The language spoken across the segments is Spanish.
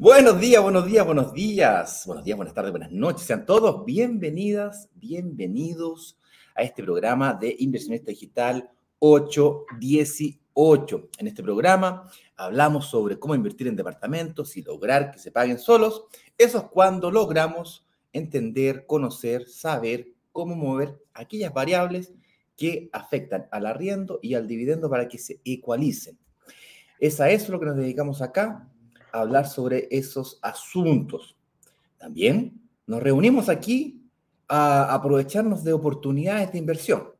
Buenos días, buenos días, buenos días. Buenos días, buenas tardes, buenas noches. Sean todos bienvenidas, bienvenidos a este programa de Inversionista Digital 818. En este programa hablamos sobre cómo invertir en departamentos y lograr que se paguen solos. Eso es cuando logramos entender, conocer, saber cómo mover aquellas variables que afectan al arriendo y al dividendo para que se ecualicen. Es a eso lo que nos dedicamos acá hablar sobre esos asuntos. También nos reunimos aquí a aprovecharnos de oportunidades de inversión.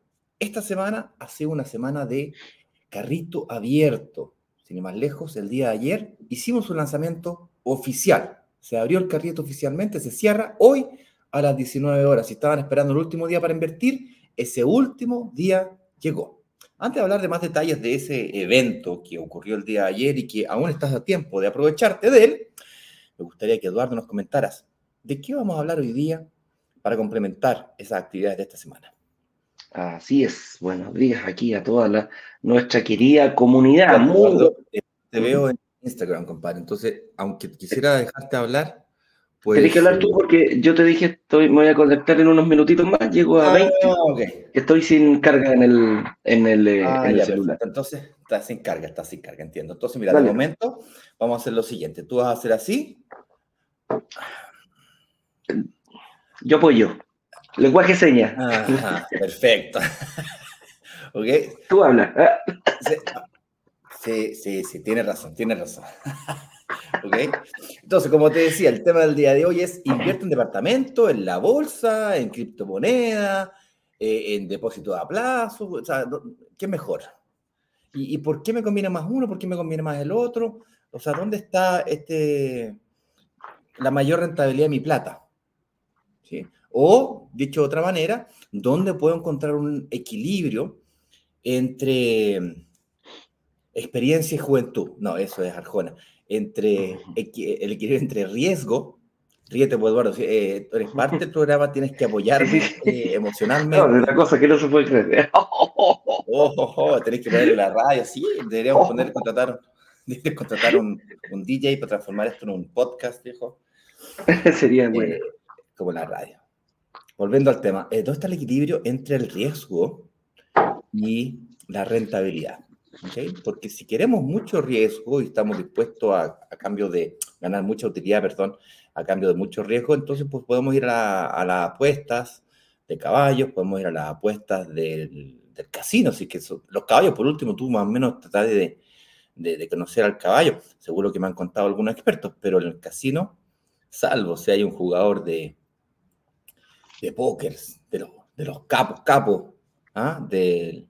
Esta semana ha sido una semana de carrito abierto. Sin ir más lejos, el día de ayer hicimos un lanzamiento oficial. Se abrió el carrito oficialmente, se cierra hoy a las 19 horas. Si estaban esperando el último día para invertir, ese último día llegó. Antes de hablar de más detalles de ese evento que ocurrió el día de ayer y que aún estás a tiempo de aprovecharte de él, me gustaría que Eduardo nos comentaras de qué vamos a hablar hoy día para complementar esas actividades de esta semana. Así es, buenos días aquí a toda la, nuestra querida comunidad. Eduardo, te veo en Instagram, compadre, entonces, aunque quisiera dejarte hablar, pues, Tienes que hablar tú porque yo te dije, estoy, me voy a conectar en unos minutitos más, llego a 20. Ah, estoy sin carga en el, en el, eh, ah, celular. Entonces, está sin carga, está sin carga, entiendo. Entonces, mira, de momento vamos a hacer lo siguiente. Tú vas a hacer así. Yo apoyo. Lenguaje señas. perfecto. ¿Ok? Tú hablas. Sí, sí, sí, tienes razón, tienes razón. Entonces, como te decía, el tema del día de hoy es invierte en departamento, en la bolsa, en criptomoneda, eh, en depósito a plazo, o sea, ¿qué mejor? ¿Y, por qué me conviene más uno? ¿Por qué me conviene más el otro? O sea, ¿dónde está este, la mayor rentabilidad de mi plata? ¿Sí? O, dicho de otra manera, ¿dónde puedo encontrar un equilibrio entre experiencia y juventud? No, eso es Arjona entre el equilibrio entre riesgo, ríete pues Eduardo, eh, eres parte del programa, tienes que apoyarme eh, emocionalmente. No, es una cosa que no se puede creer. Oh, oh, oh, tenés que poner la radio, sí, deberíamos poner, contratar, contratar un, un, DJ para transformar esto en un podcast, viejo. Sería bueno. Eh, como la radio. Volviendo al tema, ¿dónde está el equilibrio entre el riesgo y la rentabilidad? Porque si queremos mucho riesgo y estamos dispuestos a, a, cambio de ganar mucha utilidad, perdón, a cambio de mucho riesgo, entonces pues podemos ir a, las apuestas de caballos, podemos ir a las apuestas del, del casino, así que los caballos, por último, tú más o menos tratas de, de, de, conocer al caballo, seguro que me han contado algunos expertos, pero en el casino, salvo si hay un jugador de, de póker, de los, de los capos, capos, ¿ah? del,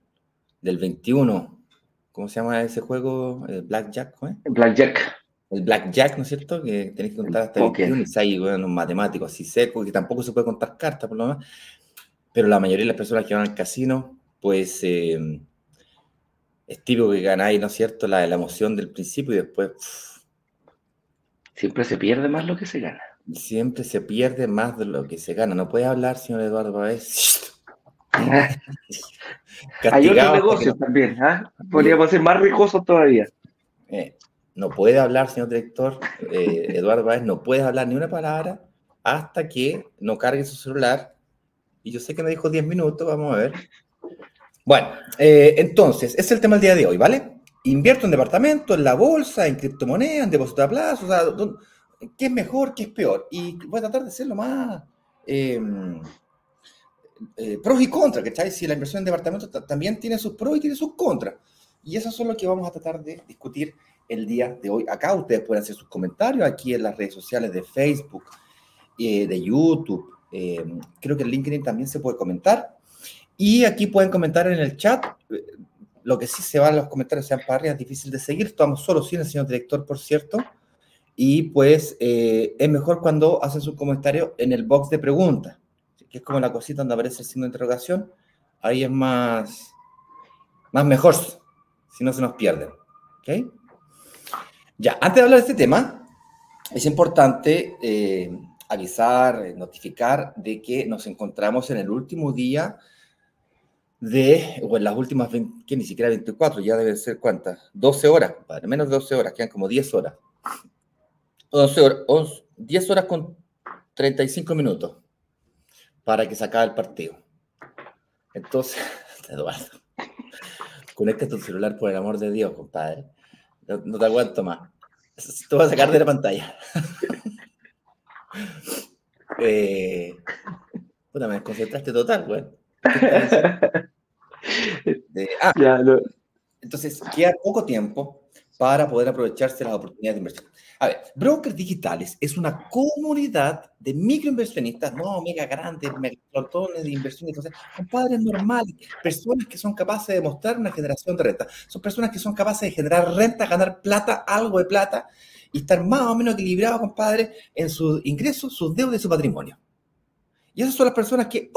del 21, ¿Cómo se llama ese juego? ¿El Blackjack? ¿eh? Blackjack. El Blackjack, ¿no es cierto? Que tenéis que contar hasta 21 y hay bueno, matemáticos así secos, que tampoco se puede contar cartas, por lo menos. Pero la mayoría de las personas que van al casino, pues eh, es típico que ganáis, ¿no es cierto? La, la emoción del principio y después. Siempre se pierde más lo que se gana. Siempre se pierde más de lo que se gana. No puede hablar, señor Eduardo Pavés. Hay otros negocios también, ¿ah? Podríamos ser más rijosos todavía. Eh, no puede hablar, señor director, eh, Eduardo Báez, no puede hablar ni una palabra hasta que no cargue su celular. Y yo sé que me dijo 10 minutos, vamos a ver. Bueno, eh, entonces, es el tema del día de hoy, ¿vale? Invierto en departamento, en la bolsa, en criptomonedas, en depósito a plazo, o sea, ¿qué es mejor, qué es peor? Y voy a tratar de ser lo más eh, pros y contras, ¿cachai? Si la inversión en departamentos también tiene sus pros y tiene sus contras. Y eso es lo que vamos a tratar de discutir el día de hoy. Acá ustedes pueden hacer sus comentarios aquí en las redes sociales de Facebook, eh, de YouTube. Eh, creo que en LinkedIn también se puede comentar. Y aquí pueden comentar en el chat. Lo que sí se van los comentarios sean es difícil de seguir. Estamos solo sin el señor director, por cierto. Y pues es mejor cuando hacen sus comentarios en el box de preguntas que es como la cosita donde aparece el signo de interrogación, ahí es más, Más mejor, si no se nos pierden. ¿Ok? Ya, antes de hablar de este tema, es importante eh, avisar, eh, notificar de que nos encontramos en el último día de, o en las últimas, 20, que ni siquiera 24, ya deben ser cuántas, 12 horas, menos de 12 horas, quedan como 10 horas. 11 horas 10 horas con 35 minutos para que se acabe el partido. Entonces, Eduardo, conecta tu celular por el amor de Dios, compadre. No, te aguanto más. Te voy a sacar de la pantalla. eh, puta, me desconcentraste total, güey. ah, Entonces, queda poco tiempo para poder aprovecharse las oportunidades de inversión. A ver, Brokers Digitales es una comunidad de microinversionistas, no mega grandes, megatrotones de inversiones, son padres normales, personas que son capaces de mostrar una generación de renta. Son personas que son capaces de generar renta, ganar plata, algo de plata, y estar más o menos equilibrados, compadre, en sus ingresos, sus deudas y su patrimonio. Y esas son las personas que.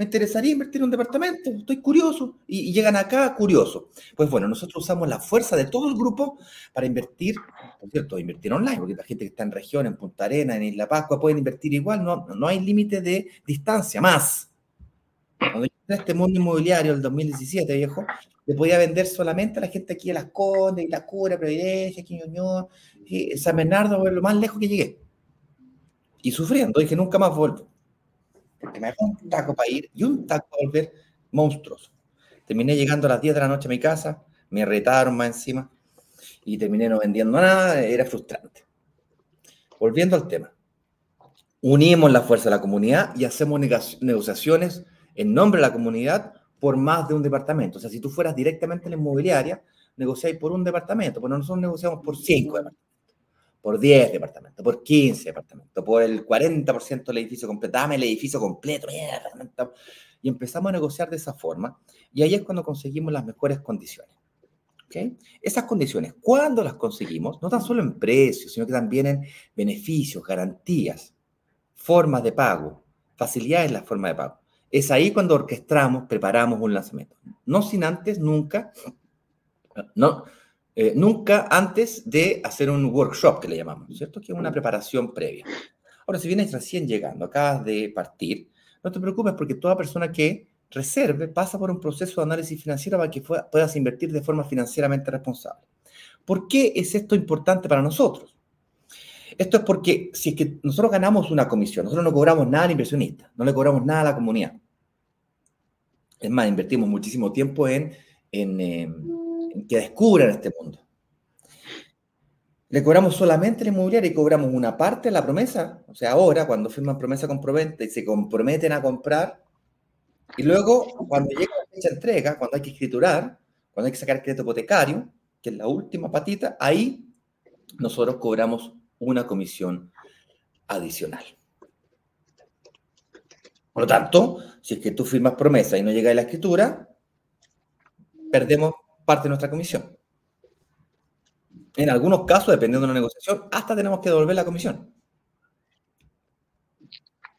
Me interesaría invertir en un departamento, estoy curioso, y, llegan acá curiosos. Pues bueno, nosotros usamos la fuerza de todo el grupo para invertir, por cierto, invertir online, porque la gente que está en región, en Punta Arena, en Isla Pascua, pueden invertir igual, no, no hay límite de distancia, más. Cuando yo entré a este mundo inmobiliario, el 2017, viejo, le podía vender solamente a la gente aquí a Las Condes, La Cura, Providencia, Quiñoñón, y San Bernardo, lo más lejos que llegué. Y sufriendo, dije, nunca más vuelvo porque me dejó un taco para ir y un taco para volver monstruoso. Terminé llegando a las 10 de la noche a mi casa, me retaron más encima y terminé no vendiendo nada, era frustrante. Volviendo al tema, unimos la fuerza de la comunidad y hacemos negociaciones en nombre de la comunidad por más de un departamento. O sea, si tú fueras directamente en la inmobiliaria, negociáis por un departamento, pero nosotros negociamos por cinco departamentos por 10 departamentos, por 15 departamentos, por el 40% del edificio completo, dame el edificio completo, y empezamos a negociar de esa forma, y ahí es cuando conseguimos las mejores condiciones. ¿Okay? Esas condiciones, cuando las conseguimos, no tan solo en precios, sino que también en beneficios, garantías, formas de pago, facilidades en la forma de pago. Es ahí cuando orquestamos, preparamos un lanzamiento. No sin antes, nunca, no, eh, nunca antes de hacer un workshop, que le llamamos, ¿cierto? Que es una preparación previa. Ahora, si vienes recién llegando, acabas de partir, no te preocupes porque toda persona que reserve pasa por un proceso de análisis financiero para que puedas invertir de forma financieramente responsable. ¿Por qué es esto importante para nosotros? Esto es porque si es que nosotros ganamos una comisión, nosotros no cobramos nada al inversionista, no le cobramos nada a la comunidad. Es más, invertimos muchísimo tiempo en, en, que descubran este mundo. Le cobramos solamente la inmobiliaria y cobramos una parte de la promesa. O sea, ahora, cuando firman promesa comprometida y se comprometen a comprar, y luego, cuando llega la fecha de entrega, cuando hay que escriturar, cuando hay que sacar crédito hipotecario, que es la última patita, ahí nosotros cobramos una comisión adicional. Por lo tanto, si es que tú firmas promesa y no llega a la escritura, perdemos parte de nuestra comisión. En algunos casos, dependiendo de la negociación, hasta tenemos que devolver la comisión.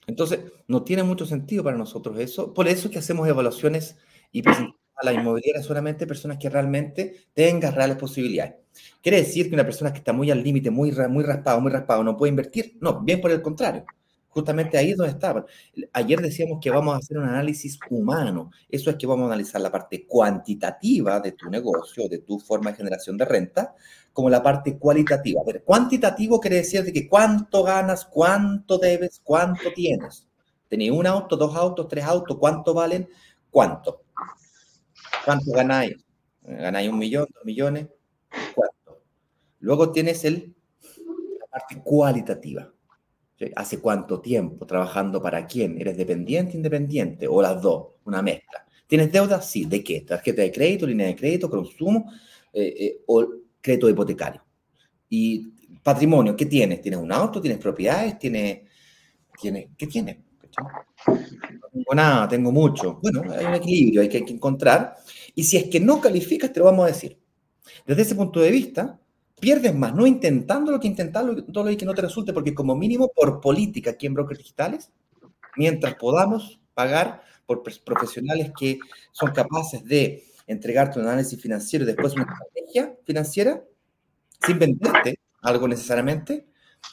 Entonces, no tiene mucho sentido para nosotros eso. Por eso es que hacemos evaluaciones y presentamos a la inmobiliaria solamente personas que realmente tengan reales posibilidades. ¿Quiere decir que una persona que está muy al límite, muy, muy raspado, muy raspado, no puede invertir? No, bien por el contrario justamente ahí es donde estaba. Ayer decíamos que vamos a hacer un análisis humano. Eso es que vamos a analizar la parte cuantitativa de tu negocio, de tu forma de generación de renta, como la parte cualitativa. Ver, cuantitativo quiere decir de que cuánto ganas, cuánto debes, cuánto tienes. Tenéis un auto, dos autos, tres autos, ¿cuánto valen? ¿Cuánto? ¿Cuánto ganáis? ¿Ganáis un millón, dos millones? ¿Cuánto? Luego tienes el, la parte cualitativa ¿Hace cuánto tiempo? ¿Trabajando para quién? ¿Eres dependiente, independiente? ¿O las dos? Una mezcla. ¿Tienes deuda? Sí. ¿De qué? ¿Tarjeta de crédito, línea de crédito, consumo eh, eh, o crédito hipotecario? Y patrimonio, ¿qué tienes? ¿Tienes un auto? ¿Tienes propiedades? ¿Tienes, tienes, ¿Qué tienes? No tengo nada, tengo mucho. Bueno, hay un equilibrio, hay que, hay que encontrar. Y si es que no calificas, te lo vamos a decir. Desde ese punto de vista, pierdes más no intentando lo que intentando todo lo que no te resulte, porque como mínimo por política aquí en Brokers Digitales, mientras podamos pagar por profesionales que son capaces de entregarte un análisis financiero y después una estrategia financiera, sin venderte algo necesariamente,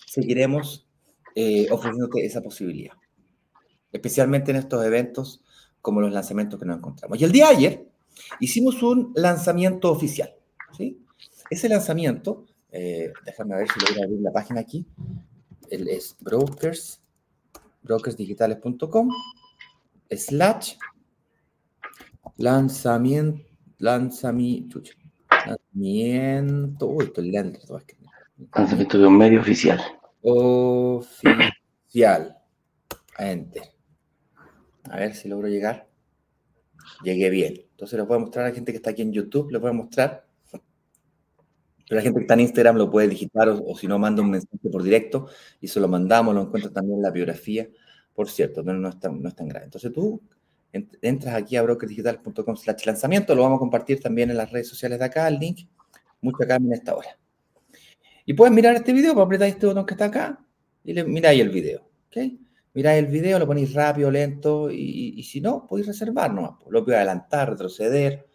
seguiremos eh, ofreciéndote esa posibilidad. Especialmente en estos eventos como los lanzamientos que nos encontramos. Y el día de ayer hicimos un lanzamiento oficial. ¿sí? Ese lanzamiento, eh, déjame ver si a abrir la página aquí, es brokers, brokersdigitales.com slash lanzamiento, lanzamiento, lanzamiento, uy, estoy. Lanzamiento de un medio oficial. Oficial. Enter. A ver si logro llegar. Llegué bien. Entonces les voy a mostrar a la gente que está aquí en YouTube, les voy a mostrar. La gente que está en Instagram lo puede digitar o, si no, manda un mensaje por directo y se lo mandamos, lo encuentro también en la biografía. Por cierto, no, no, es tan, no es tan grave. Entonces tú entras aquí a brokerdigital.com slash lanzamiento, lo vamos a compartir también en las redes sociales de acá, el link, mucho acá en esta hora. Y puedes mirar este video, pues apretar este botón que está acá y le, miráis el video. ¿okay? Miráis el video, lo ponéis rápido, lento y, si no, podéis reservar nomás. Pues, lo podéis adelantar, retroceder.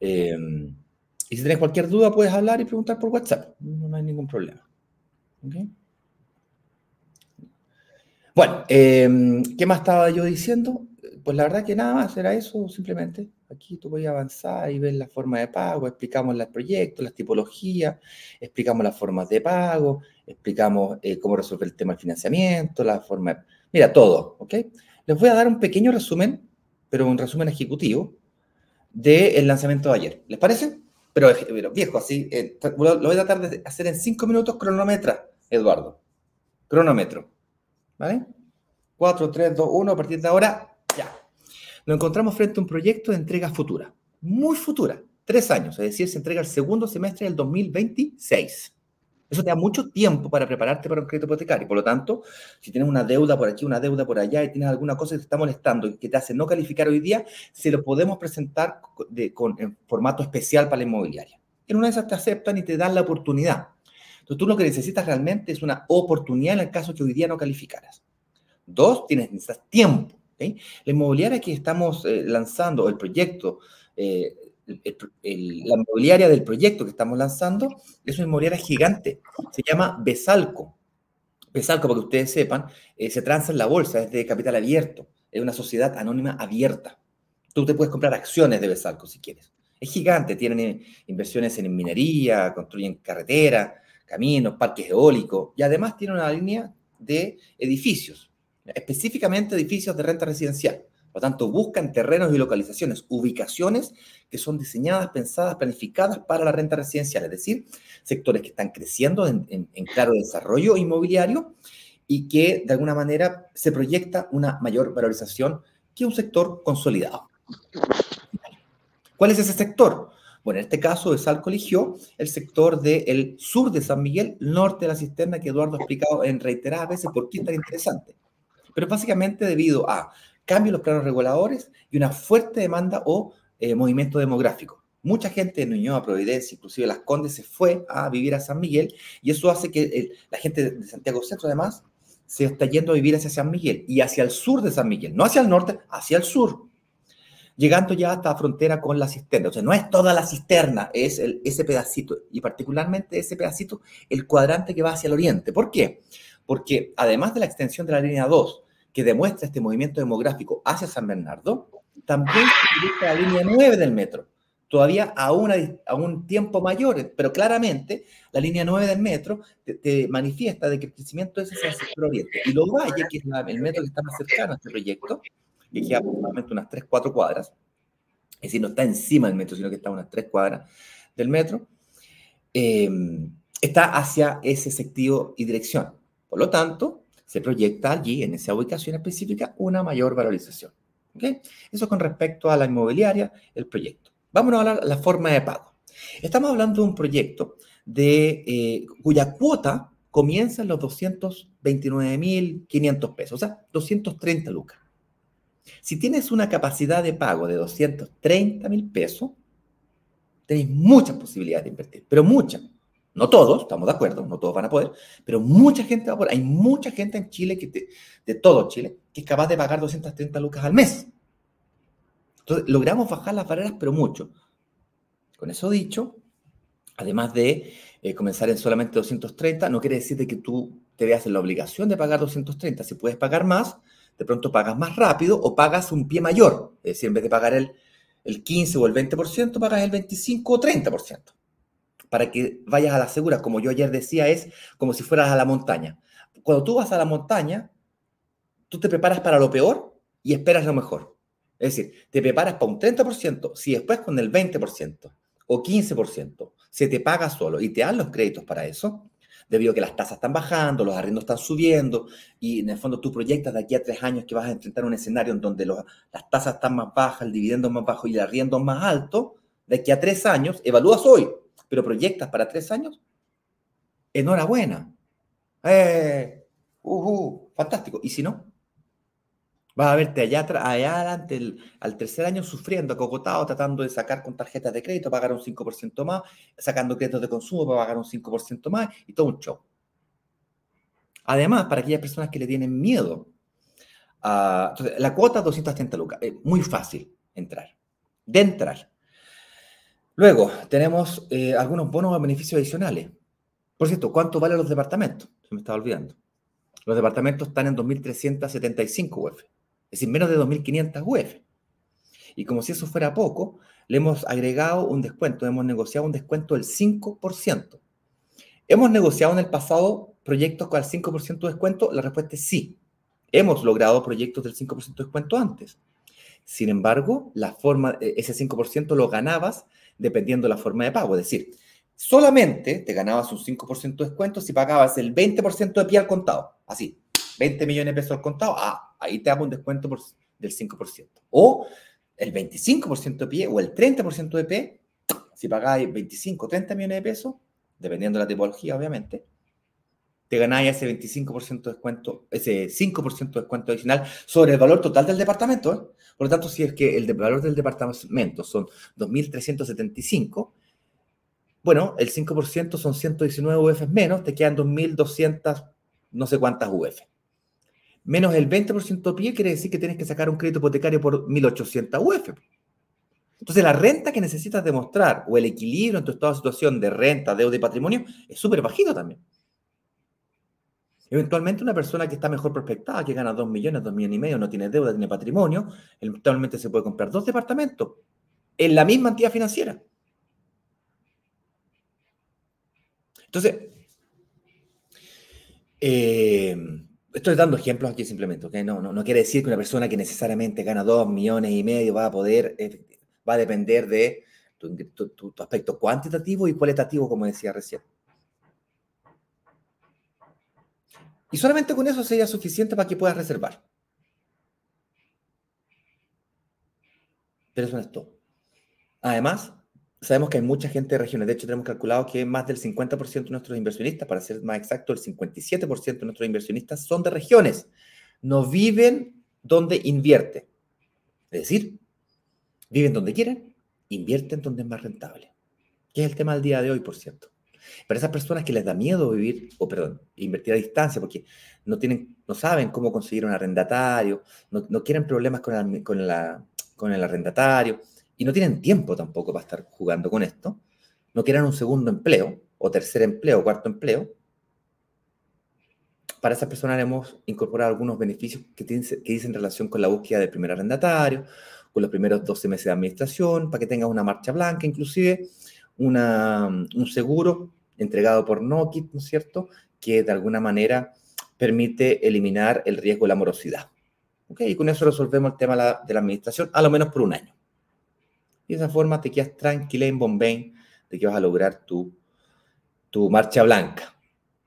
Em, y si tenéis cualquier duda, puedes hablar y preguntar por WhatsApp. No, hay ningún problema. ¿Okay? Bueno, em, ¿qué más estaba yo diciendo? Pues la verdad que nada más era eso, simplemente. Aquí tú puedes avanzar y ver la forma de pago, explicamos los proyectos, las tipologías, explicamos las formas de pago, explicamos eh, cómo resolver el tema del financiamiento, la forma de... Mira, todo, ¿ok? Les voy a dar un pequeño resumen, pero un resumen ejecutivo del lanzamiento de ayer. ¿Les parece? Pero, viejo, así, eh, lo, voy a tratar de hacer en cinco minutos cronometra, Eduardo. Cronómetro. ¿Vale? 4, 3, 2, 1, a partir de ahora, ya. Nos encontramos frente a un proyecto de entrega futura, muy futura, tres años, es decir, se entrega el segundo semestre del 2026. Eso te da mucho tiempo para prepararte para un crédito hipotecario. Por lo tanto, si tienes una deuda por aquí, una deuda por allá y tienes alguna cosa que te está molestando y que te hace no calificar hoy día, se lo podemos presentar con, en formato especial para la inmobiliaria. En una de esas te aceptan y te dan la oportunidad. Entonces, tú lo que necesitas realmente es una oportunidad en el caso que hoy día no calificaras. Dos, tienes, necesitas tiempo. La inmobiliaria que estamos eh, lanzando, el proyecto, eh, la inmobiliaria del proyecto que estamos lanzando, es una inmobiliaria gigante. Se llama Besalco. Besalco, para que ustedes sepan, eh, se transa en la bolsa, es de capital abierto. Es una sociedad anónima abierta. Tú te puedes comprar acciones de Besalco si quieres. Es gigante, tienen inversiones en minería, construyen carreteras, caminos, parques eólicos y además tiene una línea de edificios específicamente edificios de renta residencial. Por lo tanto, buscan terrenos y localizaciones, ubicaciones que son diseñadas, pensadas, planificadas para la renta residencial, es decir, sectores que están creciendo en, claro desarrollo inmobiliario y que de alguna manera se proyecta una mayor valorización que un sector consolidado. ¿Cuál es ese sector? Bueno, en este caso, Salco eligió el sector del sur de San Miguel, norte de la cisterna, que Eduardo ha explicado en reiteradas veces por qué es tan interesante pero básicamente debido a cambios en los planos reguladores y una fuerte demanda o eh, movimiento demográfico. Mucha gente de Ñuñoa, Providencia, inclusive Las Condes, se fue a vivir a San Miguel y eso hace que la gente de Santiago Centro, además, se está yendo a vivir hacia San Miguel y hacia el sur de San Miguel, no hacia el norte, hacia el sur, llegando ya hasta la frontera con la cisterna. O sea, no es toda la cisterna, es ese pedacito y particularmente ese pedacito, el cuadrante que va hacia el oriente. ¿Por qué? Porque además de la extensión de la línea 2, que demuestra este movimiento demográfico hacia San Bernardo, también se dirige la línea 9 del metro, todavía a, a un tiempo mayor, pero claramente la línea 9 del metro te, manifiesta de que el crecimiento es hacia el sector oriente. Y los valles, que es el metro que está más cercano a este proyecto, que queda aproximadamente unas 3, 4 cuadras, es decir, no está encima del metro, sino que está a unas 3 cuadras del metro, eh, está hacia ese sector y dirección. Por lo tanto, se proyecta allí, en esa ubicación específica, una mayor valorización. Eso con respecto a la inmobiliaria, el proyecto. Vamos a hablar de la forma de pago. Estamos hablando de un proyecto de, eh, cuya cuota comienza en los 229.500 pesos, o sea, 230 lucas. Si tienes una capacidad de pago de 230.000 pesos, tenéis muchas posibilidades de invertir, pero muchas. No todos, estamos de acuerdo, no todos van a poder, pero mucha gente va a poder. Hay mucha gente en Chile, que de todo Chile, que es capaz de pagar 230 lucas al mes. Entonces, logramos bajar las barreras, pero mucho. Con eso dicho, además de eh, comenzar en solamente 230, no quiere decir de que tú te veas en la obligación de pagar 230. Si puedes pagar más, de pronto pagas más rápido o pagas un pie mayor. Es decir, en vez de pagar el, el 15 o el 20%, pagas el 25 o 30%. Para que vayas a la segura, como yo ayer decía, es como si fueras a la montaña. Cuando tú vas a la montaña, tú te preparas para lo peor y esperas lo mejor. Es decir, te preparas para un 30%, si después con el 20% o 15% se te paga solo y te dan los créditos para eso, debido a que las tasas están bajando, los arriendos están subiendo y en el fondo tú proyectas de aquí a tres años que vas a enfrentar un escenario en donde las tasas están más bajas, el dividendo más bajo y el arriendo más alto, de aquí a tres años, evalúas hoy, pero proyectas para tres años, enhorabuena. Eh, uh, fantástico. Y si no, vas a verte allá, al tercer año, sufriendo, cocotado, tratando de sacar con tarjetas de crédito, pagar un 5% más, sacando créditos de consumo para pagar un 5% más y todo un show. Además, para aquellas personas que le tienen miedo, entonces, la cuota 230 lucas, es muy fácil entrar, de entrar. Luego, tenemos eh, algunos bonos o beneficios adicionales. Por cierto, ¿cuánto valen los departamentos? Se me estaba olvidando. Los departamentos están en 2.375 UF, es decir, menos de 2.500 UF. Y como si eso fuera poco, le hemos agregado un descuento, hemos negociado un descuento del 5%. ¿Hemos negociado en el pasado proyectos con el 5% de descuento? La respuesta es sí. Hemos logrado proyectos del 5% de descuento antes. Sin embargo, la forma, e, ese 5% lo ganabas dependiendo de la forma de pago. Es decir, solamente te ganabas un 5% de descuento si pagabas el 20% de pie al contado. Así, 20 millones de pesos al contado, ah, ahí te hago un descuento del 5%. O el 25% de pie o el 30% de pie, si pagáis 25 30 millones de pesos, dependiendo de la tipología, obviamente, te ganáis ese 25% de descuento, ese 5% de descuento adicional sobre el valor total del departamento. ¿eh? Por lo tanto, si es que el valor del departamento son 2.375, bueno, el 5% son 119 UF menos, te quedan 2.200, no sé cuántas UF. Menos el 20% pie quiere decir que tienes que sacar un crédito hipotecario por 1.800 UF. Entonces, la renta que necesitas demostrar o el equilibrio en tu estado de situación de renta, deuda y patrimonio es súper bajito también. Eventualmente una persona que está mejor prospectada, que gana 2 millones, 2 millones y medio, no tiene deuda, tiene patrimonio, eventualmente se puede comprar dos departamentos en la misma entidad financiera. Entonces, eh, estoy dando ejemplos aquí simplemente, No, no, quiere decir que una persona que necesariamente gana 2 millones y medio va a poder, eh, va a depender de tu aspecto cuantitativo y cualitativo, como decía recién. Y solamente con eso sería suficiente para que puedas reservar. Pero eso no es todo. Además, sabemos que hay mucha gente de regiones. De hecho, tenemos calculado que más del 50% de nuestros inversionistas, para ser más exacto, el 57% de nuestros inversionistas son de regiones. No viven donde invierte. Es decir, viven donde quieren, invierten donde es más rentable. Que es el tema del día de hoy, por cierto. Para esas personas que les da miedo vivir, o perdón, invertir a distancia, porque no, tienen, no saben cómo conseguir un arrendatario, no, quieren problemas con, el, con, la, con el arrendatario, y no tienen tiempo tampoco para estar jugando con esto, no quieren un segundo empleo, o tercer empleo, o cuarto empleo, para esas personas hemos incorporado algunos beneficios que, tienen, que dicen relación con la búsqueda del primer arrendatario, con los primeros 12 meses de administración, para que tengas una marcha blanca, inclusive una, un seguro entregado por Nokit, ¿no es cierto?, que de alguna manera permite eliminar el riesgo de la morosidad. ¿Ok? Y con eso resolvemos el tema de la administración, a lo menos por un año. Y de esa forma te quedas tranquila en Bombay de que vas a lograr tu, tu marcha blanca.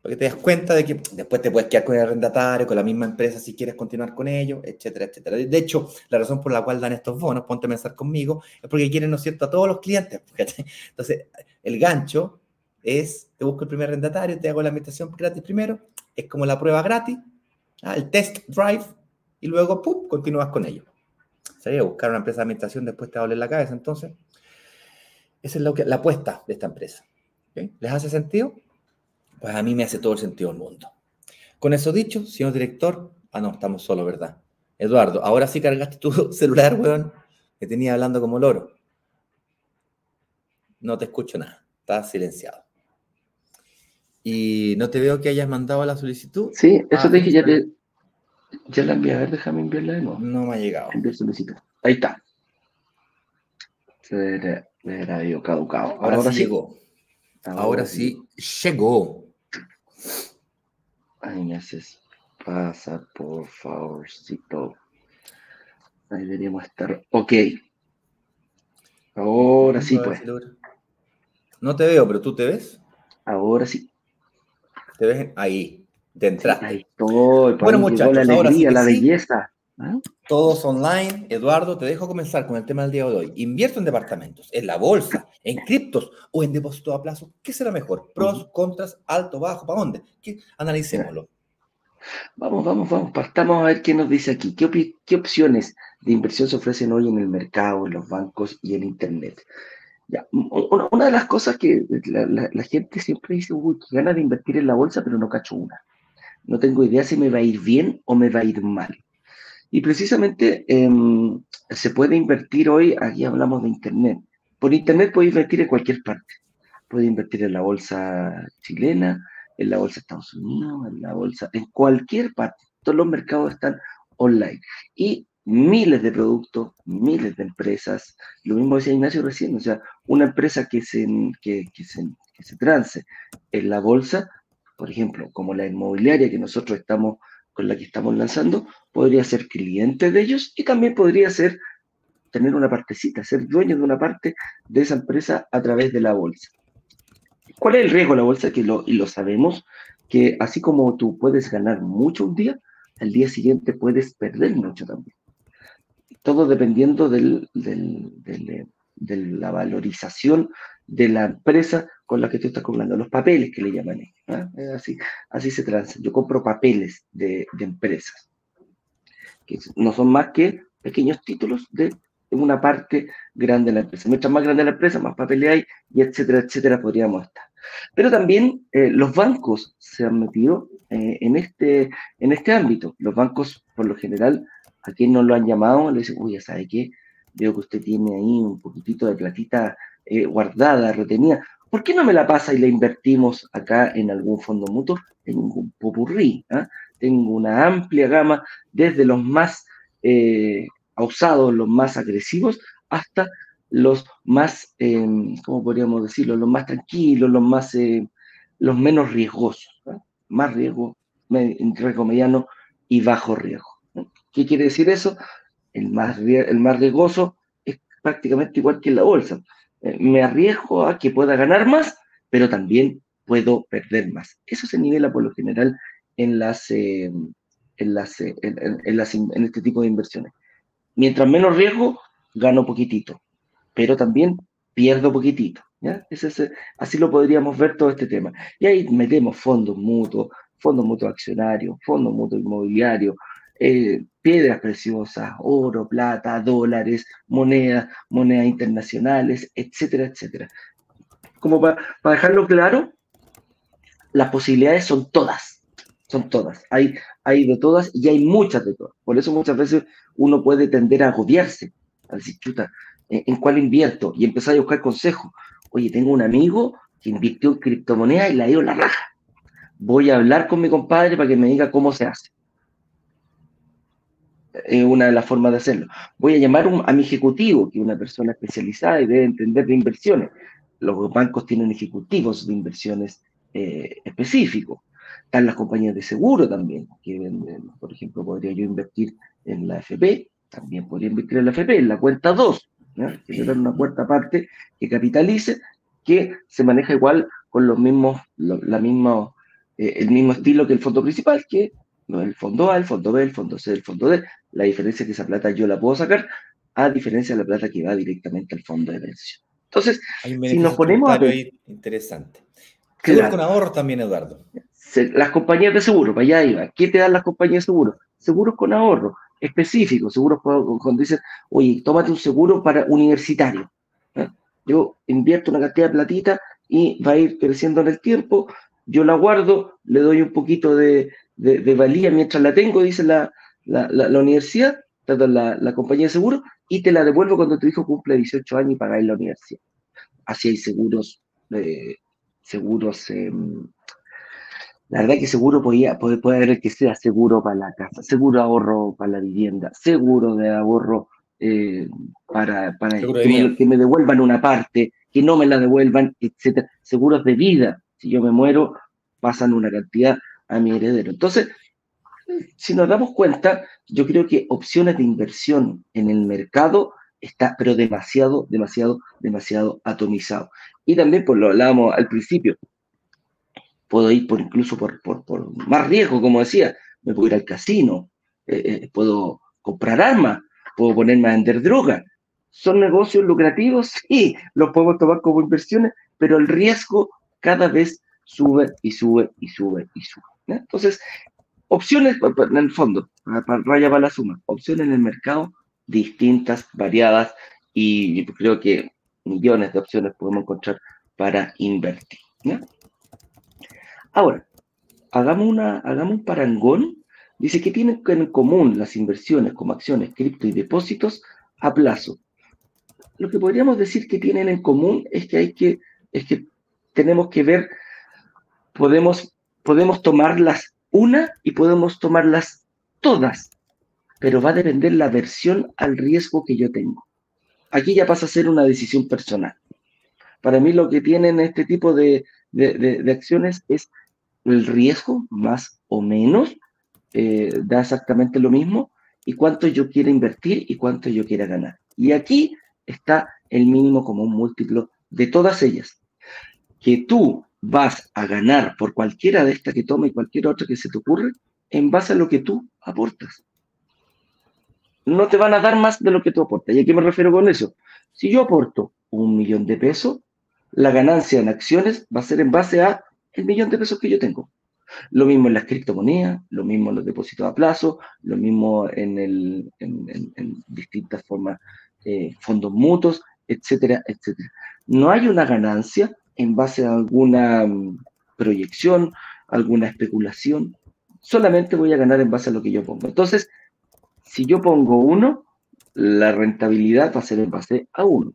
Porque te das cuenta de que después te puedes quedar con el arrendatario, con la misma empresa si quieres continuar con ellos, etcétera, etcétera. De hecho, la razón por la cual dan estos bonos, ponte a pensar conmigo, es porque quieren, ¿no es cierto?, a todos los clientes. Entonces, el gancho es, te busco el primer arrendatario, te hago la invitación gratis primero, es como la prueba gratis, ¿ah? el test drive, y luego, ¡pum!, continúas con ello. Sería buscar una empresa de administración, después te va a la cabeza, entonces. Esa es lo que, la apuesta de esta empresa. ¿Les hace sentido? Pues a mí me hace todo el sentido del mundo. Con eso dicho, señor director, ah, no, estamos solos, ¿verdad? Eduardo, ahora sí cargaste tu celular, weón, que tenía hablando como loro. No te escucho nada. Estás silenciado. Y no te veo que hayas mandado la solicitud. Sí, eso te dije, ya, te, ya la envié. A ver, déjame enviarla de nuevo. No me ha llegado. Ahí está. Se me caducado. Ahora, sí llegó. Ahora, sí llegó. Ahí me haces pasa, por favorcito. Ahí deberíamos estar. Ok. Ahora sí, pues. No te veo, pero tú te ves. Ahora sí. Te ves ahí, de entrada. Ahí estoy. Bueno, muchachos, la alegría, la belleza. ¿Ah? Todos online. Eduardo, te dejo comenzar con el tema del día de hoy. ¿Invierto en departamentos, en la bolsa, en criptos o en depósito a plazo? ¿Qué será mejor? ¿Pros, contras, alto, bajo? ¿Para dónde? ¿Qué? Analicémoslo. Vamos, vamos, vamos. Partamos a ver qué nos dice aquí. ¿Qué, ¿Qué, opciones de inversión se ofrecen hoy en el mercado, en los bancos y en Internet? Ya, una, de las cosas que la, gente siempre dice, uy, qué ganas de invertir en la bolsa, pero no cacho una. No tengo idea si me va a ir bien o me va a ir mal. Y precisamente em, se puede invertir hoy, aquí hablamos de Internet. Por Internet puede invertir en cualquier parte. Puede invertir en la bolsa chilena, en la bolsa de Estados Unidos, en la bolsa, en cualquier parte. Todos los mercados están online. Y miles de productos, miles de empresas. Lo mismo decía Ignacio recién, o sea, una empresa que se, que, se trance en la bolsa, por ejemplo, como la inmobiliaria que nosotros estamos con la que estamos lanzando, podría ser cliente de ellos y también podría ser tener una partecita, ser dueño de una parte de esa empresa a través de la bolsa. ¿Cuál es el riesgo de la bolsa? Que lo, y lo sabemos, que así como tú puedes ganar mucho un día, al día siguiente puedes perder mucho también. Todo dependiendo del, de la valorización de la empresa con la que tú estás comprando, los papeles que le llaman. ¿eh? Así, así se transa. Yo compro papeles de, de empresas, que no son más que pequeños títulos de una parte grande de la empresa. Mientras más grande la empresa, más papeles hay, y etcétera, etcétera, podríamos estar. Pero también eh, los bancos se han metido eh, en, este, en este ámbito. Los bancos, por lo general, a quien no lo han llamado, le dicen, uy, ya sabe qué, veo que usted tiene ahí un poquitito de platita eh, guardada, retenida. ¿Por qué no me la pasa y la invertimos acá en algún fondo mutuo? Tengo un popurrí, ¿ah? tengo una amplia gama, desde los más usados, los más agresivos, hasta los más, eh, ¿cómo podríamos decirlo? Los más tranquilos, los más, eh, los menos riesgosos. Más riesgo, riesgo mediano y bajo riesgo. ¿Qué quiere decir eso? El más, el más riesgoso es prácticamente igual que en la bolsa. Eh, me arriesgo a que pueda ganar más, pero también puedo perder más. Eso se nivela por lo general en las, en, las, en, las, en este tipo de inversiones. Mientras menos riesgo, gano poquitito pero también pierdo poquitito. ¿ya? así lo podríamos ver todo este tema. Y ahí metemos fondos mutuos, fondos mutuos accionarios, fondos mutuos inmobiliarios, eh, piedras preciosas, oro, plata, dólares, monedas, monedas internacionales, etcétera, etcétera. Como para, para dejarlo claro, las posibilidades son todas, son todas. Hay, hay de todas y hay muchas de todas. Por eso muchas veces uno puede tender a agobiarse, a decir, chuta, en, cuál invierto y empezar a buscar consejos. Oye, tengo un amigo que invirtió en criptomonedas y la dio la raja. Voy a hablar con mi compadre para que me diga cómo se hace. Es una de las formas de hacerlo. Voy a llamar a mi ejecutivo, que es una persona especializada y debe entender de inversiones. Los bancos tienen ejecutivos de inversiones eh, específicos. Están las compañías de seguro también, que por ejemplo, podría yo invertir en la FP, también podría invertir en la FP, en la cuenta 2 generar una cuarta parte que capitalice, que se maneja igual con los mismos, la misma, eh, el mismo estilo que el fondo principal, que no el fondo A, el fondo B, el fondo C, el fondo D. La diferencia es que esa plata yo la puedo sacar, a diferencia de la plata que va directamente al fondo de pensión. Entonces, si nos ponemos a Interesante. Claro. con ahorro también, Eduardo. Las compañías de seguro, para allá iba. ¿Qué te dan las compañías de seguro? Seguros con ahorro específicos, seguros cuando dicen, oye, tómate un seguro para universitario. Yo invierto una cantidad de platita y va a ir creciendo en el tiempo, yo la guardo, le doy un poquito de, valía mientras la tengo, dice la, la, la, universidad, la, la, compañía de seguro, y te la devuelvo cuando tu hijo cumple 18 años y pagáis la universidad. así hay seguros, eh, seguros, em, la verdad que seguro podía, puede, puede haber que sea seguro para la casa, seguro ahorro para la vivienda, seguro de ahorro eh, para, para que, me, devuelvan una parte, que no me la devuelvan, etcétera. Seguros de vida, si yo me muero, pasan una cantidad a mi heredero. Entonces, si nos damos cuenta, yo creo que opciones de inversión en el mercado está, pero demasiado, demasiado, demasiado atomizado. Y también, pues lo hablábamos al principio, puedo ir por incluso por, por, más riesgo, como decía, me puedo ir al casino, eh, eh, puedo comprar armas, puedo ponerme a vender droga. ¿Son negocios lucrativos? Sí, los podemos tomar como inversiones, pero el riesgo cada vez sube y sube y sube y sube. Entonces, opciones, en el fondo, raya para la suma, opciones en el mercado distintas, variadas, y creo que millones de opciones podemos encontrar para invertir. Ahora, hagamos, una, hagamos un parangón. Dice que tienen en común las inversiones como acciones, cripto y depósitos a plazo. Lo que podríamos decir que tienen en común es que hay que, es que tenemos que ver, podemos, podemos tomarlas una y podemos tomarlas todas, pero va a depender la versión al riesgo que yo tengo. Aquí ya pasa a ser una decisión personal. Para mí lo que tienen este tipo de, acciones es el riesgo, más o menos, eh, da exactamente lo mismo, y cuánto yo quiero invertir y cuánto yo quiera ganar. Y aquí está el mínimo común múltiplo de todas ellas. Que tú vas a ganar por cualquiera de estas que tome y cualquier otra que se te ocurre en base a lo que tú aportas. No te van a dar más de lo que tú aportas. ¿Y a qué me refiero con eso? Si yo aporto un millón de pesos, la ganancia en acciones va a ser en base a el millón de pesos que yo tengo. Lo mismo en las criptomonedas, lo mismo en los depósitos a plazo, lo mismo en, el, en, distintas formas, eh, fondos mutuos, etcétera, etcétera. No hay una ganancia en base a alguna mm, proyección, alguna especulación. Solamente voy a ganar en base a lo que yo pongo. Entonces, si yo pongo uno, la rentabilidad va a ser en base a uno.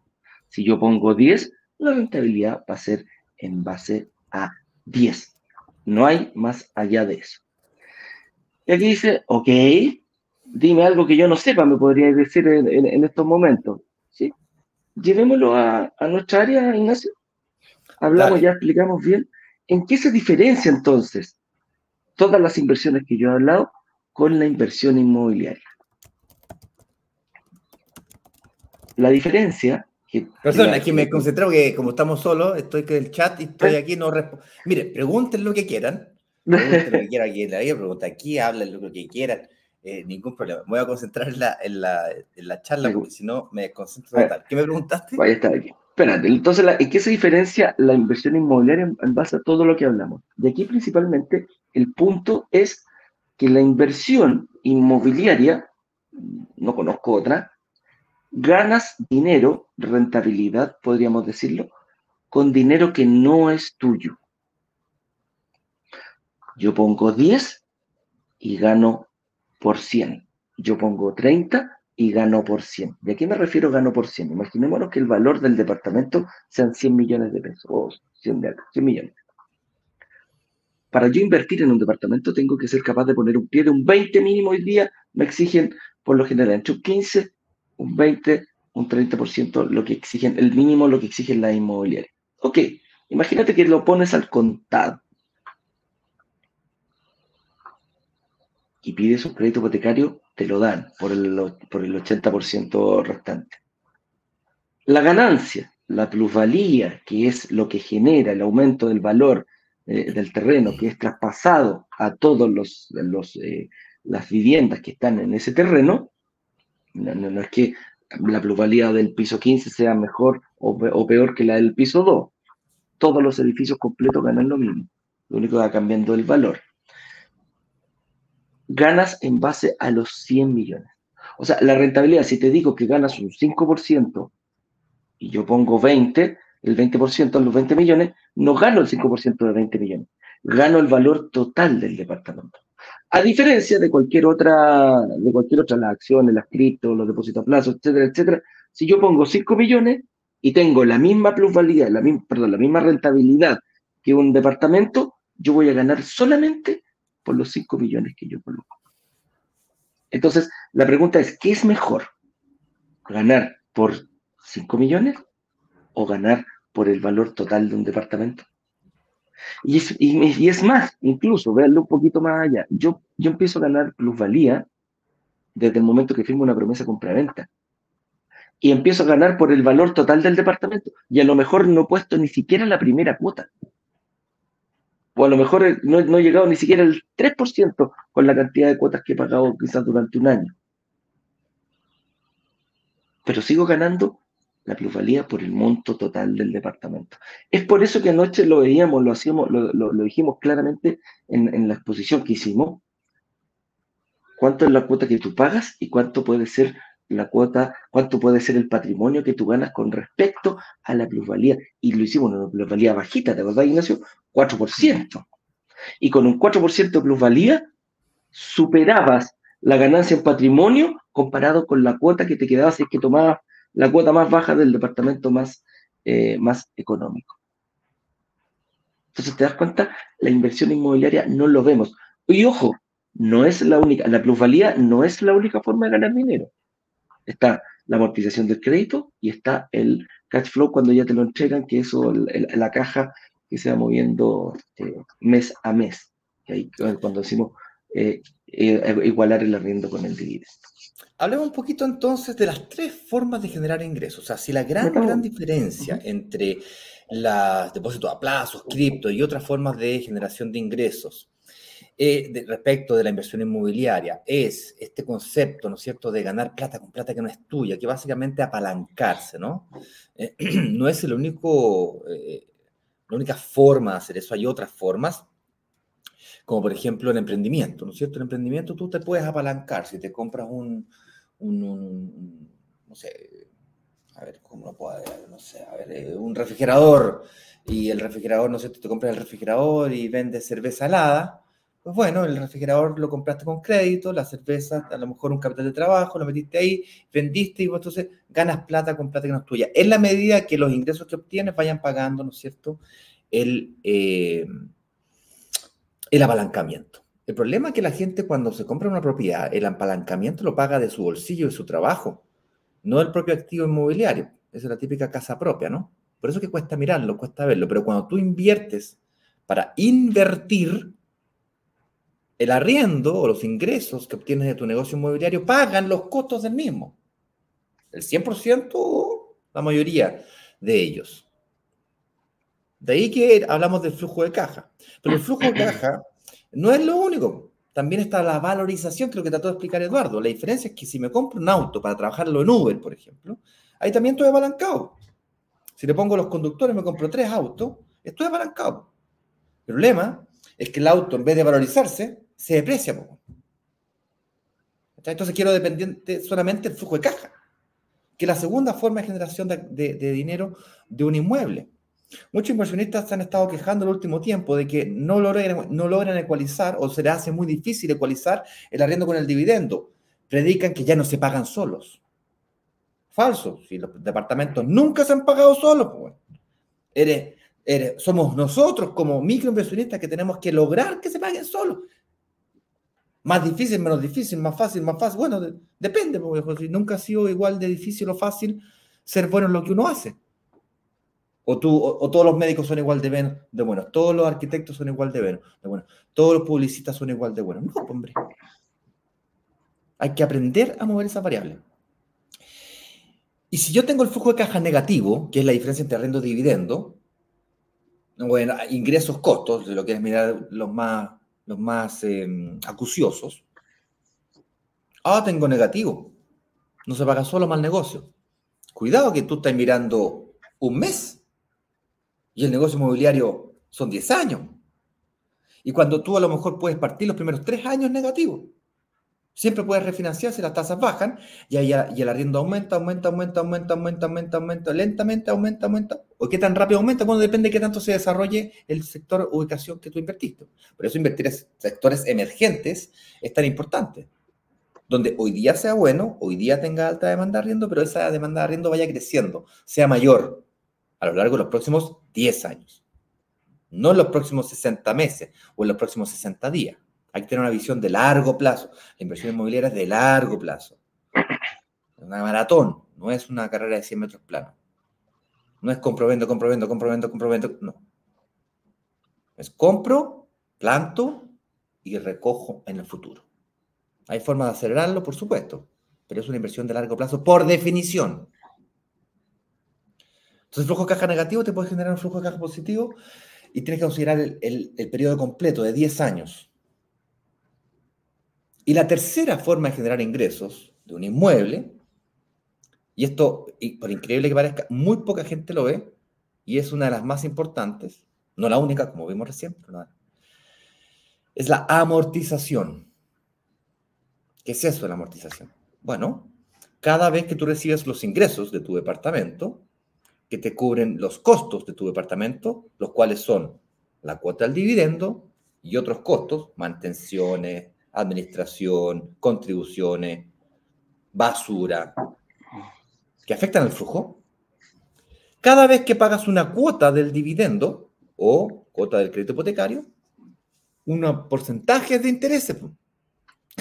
Si yo pongo 10, la rentabilidad va a ser en base a 10. No hay más allá de eso. Y aquí dice, ok, dime algo que yo no sepa, me podría decir en, estos momentos. ¿sí? Llevémoslo a, a nuestra área, Ignacio hablamos, ya explicamos bien, ¿en qué se diferencia entonces todas las inversiones que yo he hablado con la inversión inmobiliaria? La diferencia... Que, Perdón, aquí me concentro que como estamos solos, estoy con el chat y estoy ¿Eh? aquí, no respondo. Mire, pregunten lo que quieran. Pregunten lo que quieran aquí la pregunta aquí, hablen lo que quieran. Eh, ningún problema. Me voy a concentrar en la, en la, en la charla porque si no me concentro total. ¿Qué me preguntaste? Vaya está aquí. Espérate, entonces, ¿en qué se diferencia la inversión inmobiliaria en, base a todo lo que hablamos? De aquí principalmente el punto es que la inversión inmobiliaria, no conozco otra, ganas dinero, rentabilidad, podríamos decirlo, con dinero que no es tuyo. Yo pongo 10 y gano por 100. Yo pongo 30 y ganó por 100. ¿De qué me refiero gano por 100? Imaginémonos que el valor del departamento sean 100 millones de pesos, o 100, de, 100 millones. Para yo invertir en un departamento tengo que ser capaz de poner un pie de un 20 mínimo hoy día, me exigen por lo general entre un 15, un 20, un 30%, lo que exigen, el mínimo lo que exigen la inmobiliaria. Ok, imagínate que lo pones al contado. y pides un crédito hipotecario te lo dan por el, por el 80% restante. La ganancia, la plusvalía, que es lo que genera el aumento del valor eh, del terreno, que es traspasado a todas los, los eh, las viviendas que están en ese terreno, no, es que la plusvalía del piso 15 sea mejor o, o, peor que la del piso 2. Todos los edificios completos ganan lo mismo. Lo único que va cambiando el valor ganas en base a los 100 millones. O sea, la rentabilidad, si te digo que ganas un 5% y yo pongo 20, el 20% en los 20 millones, no gano el 5% de 20 millones, gano el valor total del departamento. A diferencia de cualquier otra, de cualquier otra, las acciones, las cripto, los depósitos a plazo, etcétera, etcétera, si yo pongo 5 millones y tengo la misma plusvalía, la misma, perdón, la misma rentabilidad que un departamento, yo voy a ganar solamente por los 5 millones que yo coloco. Entonces, la pregunta es, ¿qué es mejor? ¿Ganar por 5 millones o ganar por el valor total de un departamento? Y es, y, es más, incluso, véanlo un poquito más allá. Yo, yo empiezo a ganar plusvalía desde el momento que firmo una promesa compra-venta. Y empiezo a ganar por el valor total del departamento. Y a lo mejor no he puesto ni siquiera la primera cuota. O a lo mejor no, no he llegado ni siquiera al 3% con la cantidad de cuotas que he pagado quizás durante un año. Pero sigo ganando la plusvalía por el monto total del departamento. Es por eso que anoche lo veíamos, lo hacíamos, lo, dijimos claramente en, la exposición que hicimos. ¿Cuánto es la cuota que tú pagas y cuánto puede ser la cuota, cuánto puede ser el patrimonio que tú ganas con respecto a la plusvalía? Y lo hicimos en una plusvalía bajita, ¿de verdad, Ignacio? 4%. Y con un 4% de plusvalía superabas la ganancia en patrimonio comparado con la cuota que te quedaba si es que tomabas la cuota más baja del departamento más, eh, más económico. Entonces, ¿te das cuenta? La inversión inmobiliaria no lo vemos. Y ojo, no es la única, la plusvalía no es la única forma de ganar dinero. Está la amortización del crédito y está el cash flow cuando ya te lo entregan, que eso, la caja que se va moviendo eh, mes a mes. ahí, cuando decimos eh, igualar el arriendo con el dividendo. Hablemos un poquito entonces de las tres formas de generar ingresos. O sea, si la gran, gran diferencia entre los depósitos a plazos, cripto y otras formas de generación de ingresos eh, respecto de la inversión inmobiliaria es este concepto, ¿no es cierto?, de ganar plata con plata que no es tuya, que básicamente apalancarse, ¿no? Eh, no es el único, eh, la única forma de hacer eso, hay otras formas como por ejemplo el emprendimiento, ¿no es cierto? En emprendimiento tú te puedes apalancar si te compras un, un, no sé, a ver, ¿cómo lo puedo ver? No sé, a ver, eh, un refrigerador y el refrigerador, no sé, te compras el refrigerador y vendes cerveza helada, pues bueno, el refrigerador lo compraste con crédito, la cerveza, a lo mejor un capital de trabajo, lo metiste ahí, vendiste y vos entonces ganas plata con plata que no es tuya. En la medida que los ingresos que obtienes vayan pagando, ¿no es cierto?, el, eh, el apalancamiento. El problema es que la gente cuando se compra una propiedad, el apalancamiento lo paga de su bolsillo, de su trabajo, no del propio activo inmobiliario. Esa es la típica casa propia, ¿no? Por eso que cuesta mirarlo, cuesta verlo. Pero cuando tú inviertes para invertir, el arriendo o los ingresos que obtienes de tu negocio inmobiliario pagan los costos del mismo. El 100%, la mayoría de ellos. De ahí que hablamos del flujo de caja. Pero el flujo de caja no es lo único. También está la valorización, creo que trató de explicar Eduardo. La diferencia es que si me compro un auto para trabajarlo en Uber, por ejemplo, ahí también estoy apalancado. Si le pongo los conductores, me compro tres autos, estoy apalancado. El problema es que el auto, en vez de valorizarse, se deprecia. Entonces quiero dependiente solamente del flujo de caja, que es la segunda forma de generación de dinero de un inmueble. Muchos inversionistas se han estado quejando el último tiempo de que no logran, no logran ecualizar o se les hace muy difícil ecualizar el arriendo con el dividendo. Predican que ya no se pagan solos. Falso. Si los departamentos nunca se han pagado solos, pues, somos nosotros como microinversionistas que tenemos que lograr que se paguen solos. Más difícil, menos difícil, más fácil, más fácil. Bueno, depende, porque nunca ha sido igual de difícil o fácil ser bueno en lo que uno hace. O, tú, o, todos los médicos son igual de, de buenos, todos los arquitectos son igual de, buenos, de buenos, todos los publicistas son igual de buenos. No, hombre. Hay que aprender a mover esa variable. Y si yo tengo el flujo de caja negativo, que es la diferencia entre arrendo y dividendo, bueno, ingresos, costos, de lo que es mirar los más, los más em, acuciosos, ah, tengo negativo. No se paga solo mal negocio. Cuidado que tú estás mirando un mes y el negocio inmobiliario son 10 años. Y cuando tú a lo mejor puedes partir los primeros 3 años negativos, siempre puedes refinanciar si las tasas bajan y, ahí, y el arriendo aumenta, aumenta, aumenta, aumenta, aumenta, aumenta, aumenta, lentamente aumenta, aumenta. ¿O qué tan rápido aumenta? Bueno, depende de qué tanto se desarrolle el sector ubicación que tú invertiste. Por eso invertir en sectores emergentes es tan importante. Donde hoy día sea bueno, hoy día tenga alta demanda de arriendo, pero esa demanda de arriendo vaya creciendo, sea mayor a lo largo de los próximos 10 años. No en los próximos 60 meses o en los próximos 60 días. Hay que tener una visión de largo plazo. La inversión inmobiliaria es de largo plazo. Es una maratón, no es una carrera de 100 metros plano. No es compro, vendo, compro, vendo, compro, vendo, compro, vendo. No. Es compro, planto y recojo en el futuro. Hay formas de acelerarlo, por supuesto, pero es una inversión de largo plazo por definición. Entonces, flujo de caja negativo te puede generar un flujo de caja positivo y tienes que considerar el periodo completo de 10 años. Y la tercera forma de generar ingresos de un inmueble, y esto, y por increíble que parezca, muy poca gente lo ve, y es una de las más importantes, no la única, como vimos recién, es la amortización. ¿Qué es eso de la amortización? Bueno, cada vez que tú recibes los ingresos de tu departamento, que te cubren los costos de tu departamento, los cuales son la cuota del dividendo y otros costos, mantenciones, administración, contribuciones, basura, que afectan al flujo. Cada vez que pagas una cuota del dividendo o cuota del crédito hipotecario, un porcentaje de intereses,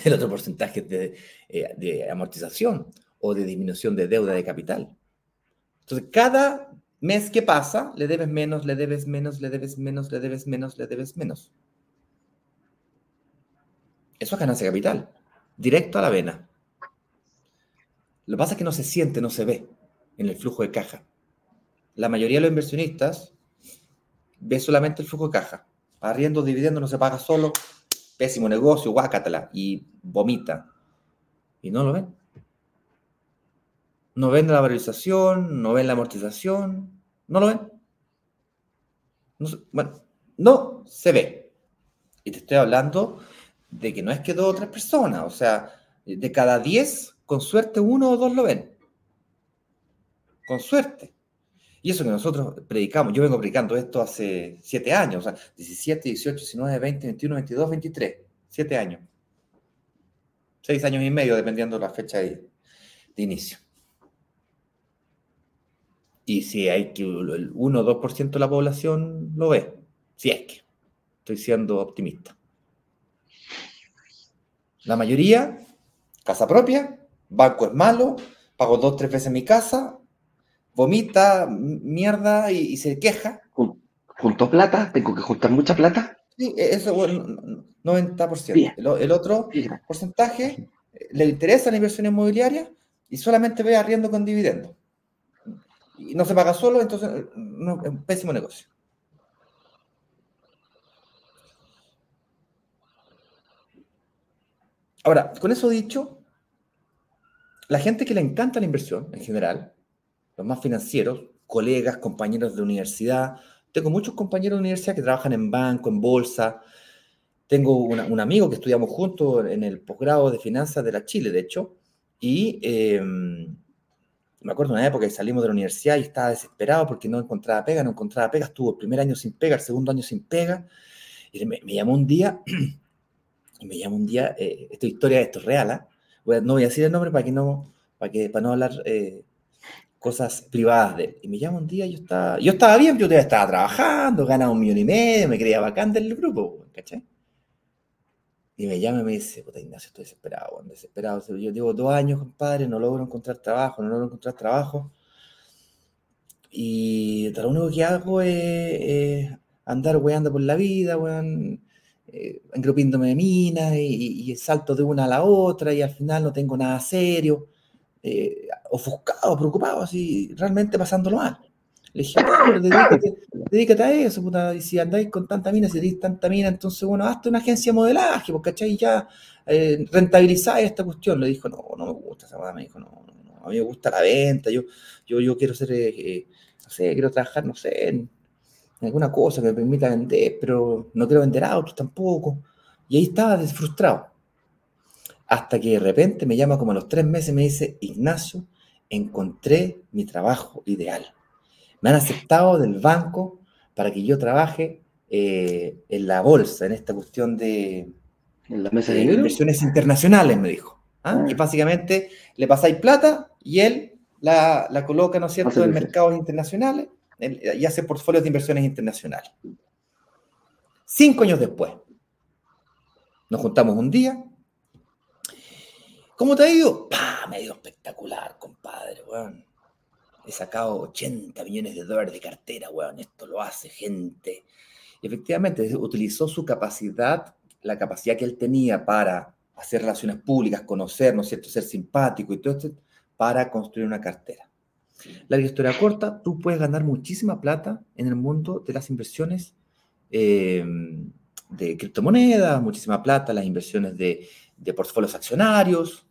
el otro porcentaje de, eh, de amortización o de disminución de deuda de capital. Entonces, cada mes que pasa, le debes menos, le debes menos, le debes menos, le debes menos, le debes menos. Eso es ganancia capital, directo a la vena. Lo que pasa es que no se siente, no se ve en el flujo de caja. La mayoría de los inversionistas ve solamente el flujo de caja. Arriendo, dividendo, no se paga solo, pésimo negocio, guácatela, y vomita. Y no lo ven. No ven la valorización, no ven la amortización, no lo ven. bueno, no se ve. Y te estoy hablando de que no es que dos o tres personas, o sea, de cada diez, con suerte uno o dos lo ven. Con suerte. Y eso que nosotros predicamos, yo vengo predicando esto hace siete años, o sea, 17, 18, 19, 20, 21, 22, 23, siete años. Seis años y medio, dependiendo de la fecha de, de inicio. Y si hay que el 1 o 2% de la población lo ve, si es que. Estoy siendo optimista. La mayoría, casa propia, banco es malo, pago dos, tres veces mi casa, vomita, mierda y, se queja. ¿Junto plata? ¿Tengo que juntar mucha plata? Sí, e, eso, bueno, 90%. El, otro porcentaje eh, le interesa la inversión inmobiliaria y solamente ve arriendo con dividendo. Y no se paga solo, entonces es un pésimo negocio. Ahora, con eso dicho, la gente que le encanta la inversión en general, los más financieros, colegas, compañeros de universidad, tengo muchos compañeros de universidad que trabajan en banco, en bolsa. Tengo un amigo que estudiamos juntos en el posgrado de finanzas de la Chile, de hecho, y em, me acuerdo una época que salimos de la universidad y estaba desesperado porque no encontraba pega, no encontraba pega, estuvo el primer año sin pega, el segundo año sin pega, y me llamó un día me llama un día, eh, esta historia, esto es real, ¿ah? no voy a decir el nombre para que no, para que, para no hablar eh, cosas privadas de él. Y me llama un día, yo estaba, yo estaba bien, yo estaba trabajando, ganaba un millón y medio, me creía bacán del grupo, ¿cachai? Y me llama y me dice, puta Ignacio, estoy desesperado, desesperado. Yo llevo dos años, compadre, no logro encontrar trabajo, no logro encontrar trabajo. Y lo único que hago es, andar weando por la vida, weón, eh, de minas y, y, salto de una a la otra y al final no tengo nada serio, eh, ofuscado, preocupado, así, realmente pasándolo mal. Le dije, dedícate, a eso, puta, y si andáis con tanta mina, si tenéis tanta mina, entonces, bueno, hazte una agencia de modelaje, porque, ¿cachai? Ya eh, rentabilizáis esta cuestión. Le dijo, no, no me gusta esa me dijo, no, no, no, a mí me gusta la venta, yo, yo, yo quiero ser, eh, no sé, quiero trabajar, no sé, en, alguna cosa que me permita vender, pero no quiero vender autos tampoco. Y ahí estaba desfrustrado. Hasta que de repente me llama como a los tres meses y me dice, Ignacio, encontré mi trabajo ideal. Me han aceptado del banco para que yo trabaje eh, en la bolsa, en esta cuestión de, ¿En la mesa de, inversiones internacionales, me dijo. ¿ah? Ah. Y básicamente le pasáis plata y él la, la coloca, ¿no es cierto?, en mercados internacionales y hace portfolios de inversiones internacionales. Cinco años después, nos juntamos un día. ¿Cómo te ha ido? ¡Pah! Me ha espectacular, compadre, weón. He sacado 80 millones de dólares de cartera, weón. Esto lo hace gente. Efectivamente, utilizó su capacidad, la capacidad que él tenía para hacer relaciones públicas, conocer, ¿no es cierto?, ser simpático y todo esto, para construir una cartera. La historia corta, tú puedes ganar muchísima plata en el mundo de las inversiones eh, de criptomonedas, muchísima plata, las inversiones de, de portfolios accionarios,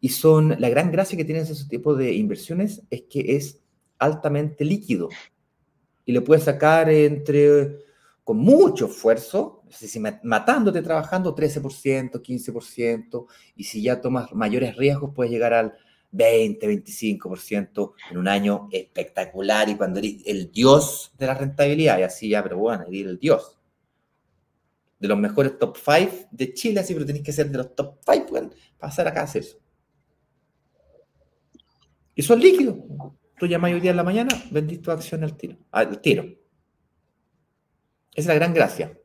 y son, la gran gracia que tienen ese tipo de inversiones es que es altamente líquido. Y le puedes sacar entre, con mucho esfuerzo, matándote trabajando 13%, 15%, y si ya tomas mayores riesgos puedes llegar al 20, 25% en un año espectacular y cuando eres el dios de la rentabilidad, y así ya, pero bueno, eres el dios. De los mejores top 5 de Chile, así, pero tenés que ser de los top 5 para pasar acá a hacer eso. Y son líquidos. Tú llamas hoy día en la mañana, vendís tu acción al tiro. Al tiro. Esa es la gran gracia.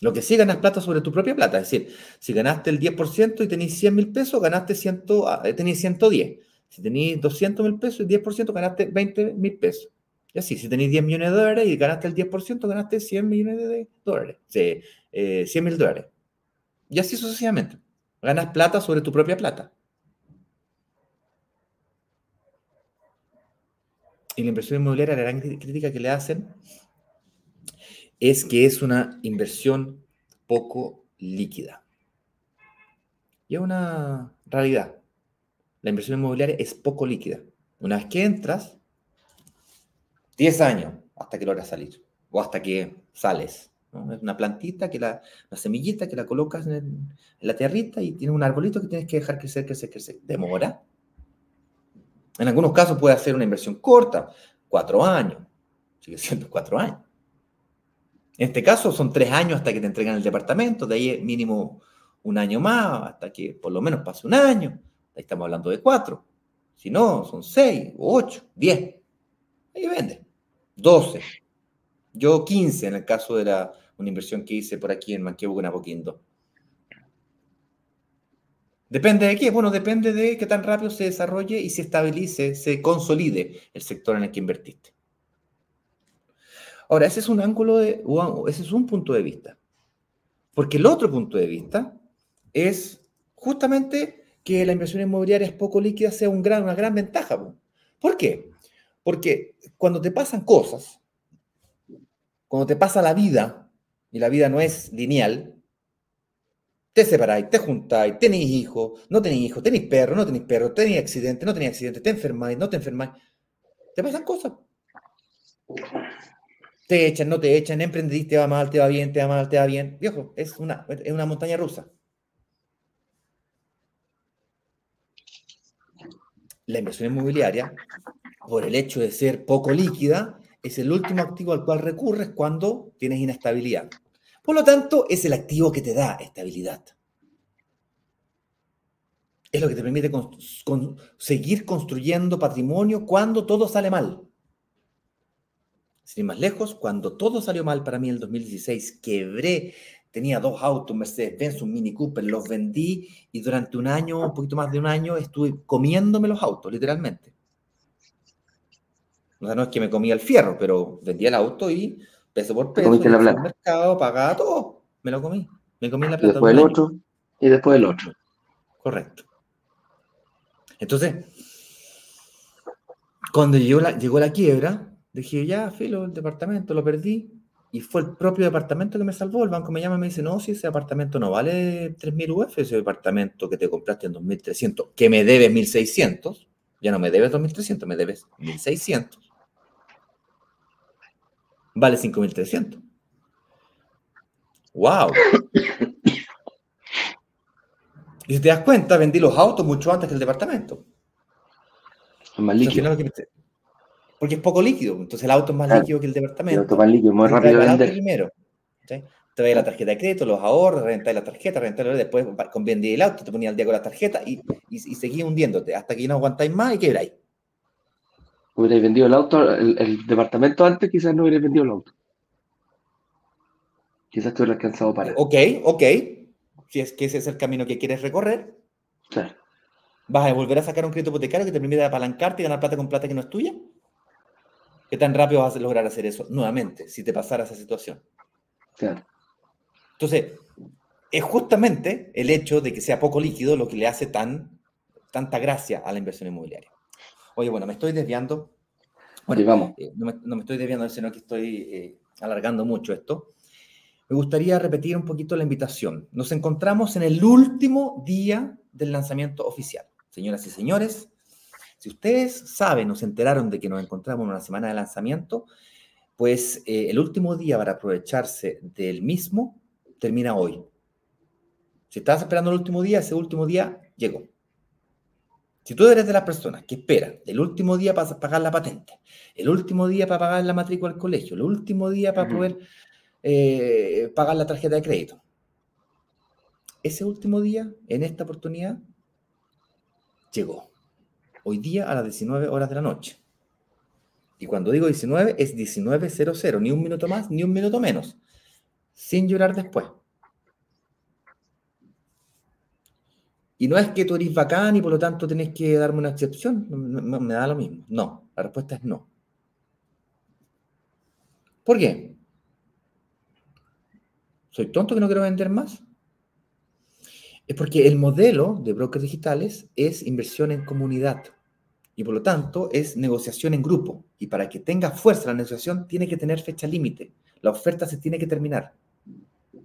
Lo que sí ganas plata sobre tu propia plata. Es decir, si ganaste el 10% y tenéis 100 mil pesos, ganaste 100, ah, tenéis 110. Si tenéis 200 mil pesos y 10%, ganaste 20 mil pesos. Y así, si tenéis 10 millones de dólares y ganaste el 10%, ganaste 100 millones de dólares. Sí, 100 eh, mil dólares. Y así sucesivamente. Ganas plata sobre tu propia plata. Y la inversión inmobiliaria, la gran crítica que le hacen es que es una inversión poco líquida. Y es una realidad. La inversión inmobiliaria es poco líquida. Una vez que entras, 10 años hasta que logras salir o hasta que sales. Es una plantita, que la, una semillita que la colocas en, la tierrita y tiene un arbolito que tienes que dejar crecer, crecer, crecer. Demora. En algunos casos puede hacer una inversión corta, cuatro años. Sigue siendo cuatro años. En este caso son tres años hasta que te entregan el departamento, de ahí mínimo un año más, hasta que por lo menos pase un año. Ahí estamos hablando de cuatro. Si no, son seis, ocho, diez. Ahí vende. Doce. Yo quince en el caso de la, una inversión que hice por aquí en Manquehue con Apoquindo. ¿Depende de qué? Bueno, depende de qué tan rápido se desarrolle y se estabilice, se consolide el sector en el que invertiste. Ahora, ese es un ángulo de, ese es un punto de vista. Porque el otro punto de vista es justamente que la inversión inmobiliaria es poco líquida sea un gran, una gran ventaja. ¿Por qué? Porque cuando te pasan cosas, cuando te pasa la vida, y la vida no es lineal, te separáis, te juntáis, tenéis hijos, no tenéis hijos, tenéis perro, no tenéis perro, tenéis accidente, no tenéis accidente, te enfermáis, no te enfermáis, te pasan cosas te echan, no te echan, emprendiste, te va mal, te va bien, te va mal, te va bien. Viejo, es una, es una montaña rusa. La inversión inmobiliaria, por el hecho de ser poco líquida, es el último activo al cual recurres cuando tienes inestabilidad. Por lo tanto, es el activo que te da estabilidad. Es lo que te permite seguir construyendo patrimonio cuando todo sale mal. Sin ir más lejos, cuando todo salió mal para mí en el 2016, quebré, tenía dos autos, Mercedes-Benz, un Mini Cooper, los vendí y durante un año, un poquito más de un año, estuve comiéndome los autos, literalmente. O sea, no es que me comía el fierro, pero vendía el auto y peso por peso, en el mercado, pagaba todo, me lo comí. Me comí la plata. Y después el otro, y después el otro. Correcto. Entonces, cuando llegó la, llegó la quiebra, Dije, ya, filo, el departamento, lo perdí. Y fue el propio departamento que me salvó. El banco me llama y me dice, no, si ese departamento no vale 3.000 UF, ese departamento que te compraste en 2.300, que me debes 1.600, ya no me debes 2.300, me debes 1.600. Vale 5.300. ¡Wow! Y si te das cuenta, vendí los autos mucho antes que el departamento. más líquido porque es poco líquido. Entonces el auto es más líquido que el departamento. El auto más líquido, muy rápido de vender. Primero, ¿sí? Te veis la tarjeta de crédito, los ahorros, rentáis la tarjeta, rentáis después con vendí el auto, te ponía al día con la tarjeta y, y, y seguís hundiéndote hasta que no aguantáis más y quebráis. Hubierais vendido el auto, el, departamento antes, quizás no hubierais vendido el auto. Quizás te hubieras alcanzado para. Ok, ok. Si es que ese es el camino que quieres recorrer. Claro. ¿Vas a volver a sacar un crédito hipotecario que te permite apalancarte y ganar plata con plata que no es tuya? ¿Qué tan rápido vas a lograr hacer eso nuevamente si te pasara esa situación? Claro. Entonces, es justamente el hecho de que sea poco líquido lo que le hace tan, tanta gracia a la inversión inmobiliaria. Oye, bueno, me estoy desviando. Bueno, vamos. Eh, no, me, estoy desviando, sino que estoy eh, alargando mucho esto. Me gustaría repetir un poquito la invitación. Nos encontramos en el último día del lanzamiento oficial. Señoras y señores, si ustedes saben o se enteraron de que nos encontramos en una semana de lanzamiento, pues eh, el último día para aprovecharse del mismo termina hoy. Si estabas esperando el último día, ese último día llegó. Si tú eres de las personas que espera el último día para pagar la patente, el último día para pagar la matrícula del colegio, el último día para poder eh, pagar la tarjeta de crédito, ese último día, en esta oportunidad, llegó. Hoy día a las 19 horas de la noche. Y cuando digo 19, es 19.00, ni un minuto más, ni un minuto menos. Sin llorar después. Y no es que tú eres bacán y por lo tanto tenés que darme una excepción. me da lo mismo. No, la respuesta es no. ¿Por qué? ¿Soy tonto que no quiero vender más? Es porque el modelo de brokers digitales es inversión en comunidad y por lo tanto es negociación en grupo. Y para que tenga fuerza la negociación tiene que tener fecha límite. La oferta se tiene que terminar.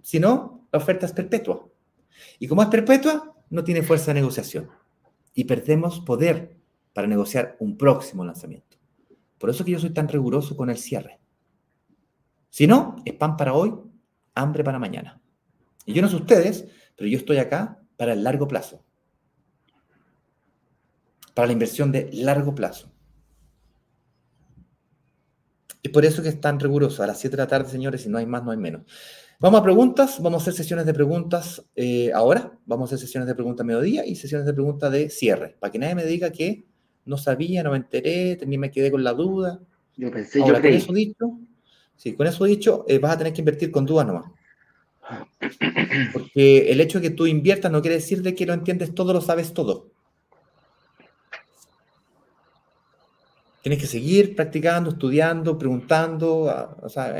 Si no, la oferta es perpetua. Y como es perpetua, no tiene fuerza de negociación. Y perdemos poder para negociar un próximo lanzamiento. Por eso que yo soy tan riguroso con el cierre. Si no, es pan para hoy, hambre para mañana. Y yo no sé ustedes, pero yo estoy acá para el largo plazo. Para la inversión de largo plazo. Y por eso que es tan riguroso. A las 7 de la tarde, señores, si no hay más, no hay menos. Vamos a preguntas. Vamos a hacer sesiones de preguntas eh, ahora. Vamos a hacer sesiones de preguntas a mediodía y sesiones de preguntas de cierre. Para que nadie me diga que no sabía, no me enteré, también me quedé con la duda. Yo pensé, yo creí. Con eso dicho, sí, con eso dicho, eh, vas a tener que invertir con dudas nomás. Porque el hecho de que tú inviertas no quiere decir de que lo entiendes todo, lo sabes todo. Tienes que seguir practicando, estudiando, preguntando. O sea,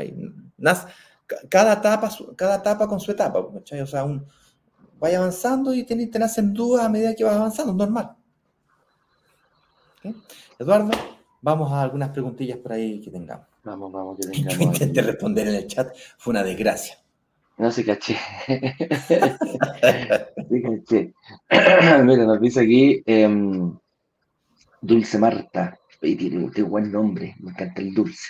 cada etapa, cada etapa con su etapa. O sea, un, vaya avanzando y te, te nacen dudas a medida que vas avanzando, normal. Eduardo, vamos a algunas preguntillas por ahí que tengamos. Vamos, vamos, que tengamos. Yo intenté responder en el chat, fue una desgracia. No se caché. sí caché. Mira, nos dice aquí em, Dulce Marta. tiene, un buen nombre, me encanta el dulce.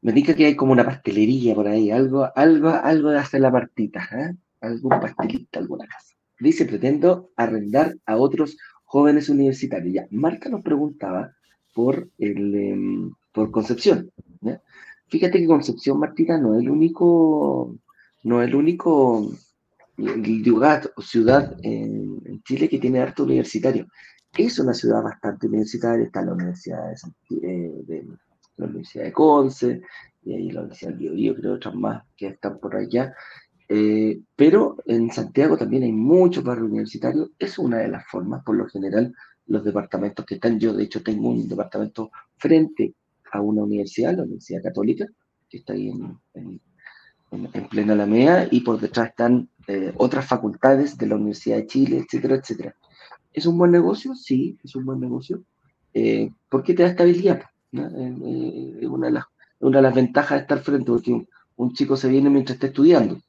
Me dice que hay como una pastelería por ahí, algo, algo, algo de hacer la partita, ¿eh? algún pastelito, alguna casa. Dice, pretendo arrendar a otros jóvenes universitarios. Ya, Marta nos preguntaba por, el, em, por Concepción. Fíjate que Concepción, Martita, no es el único no es el único lugar ciudad en, Chile que tiene arte universitario. Es una ciudad bastante universitaria, está la Universidad de, eh, la Universidad de Conce, y ahí la Universidad de Biobío, creo, otras más que están por allá. Eh, pero en Santiago también hay muchos barrios universitarios, es una de las formas, por lo general, los departamentos que están, yo de hecho tengo un departamento frente a una universidad, la Universidad Católica, que está ahí en, plena Alameda, y por detrás están eh, otras facultades de la Universidad de Chile, etcétera, etcétera. ¿Es un buen negocio? Sí, es un buen negocio. Eh, ¿Por qué te da estabilidad? Eh, es una, de las, una de las ventajas de estar frente, porque un, chico se viene mientras está estudiando.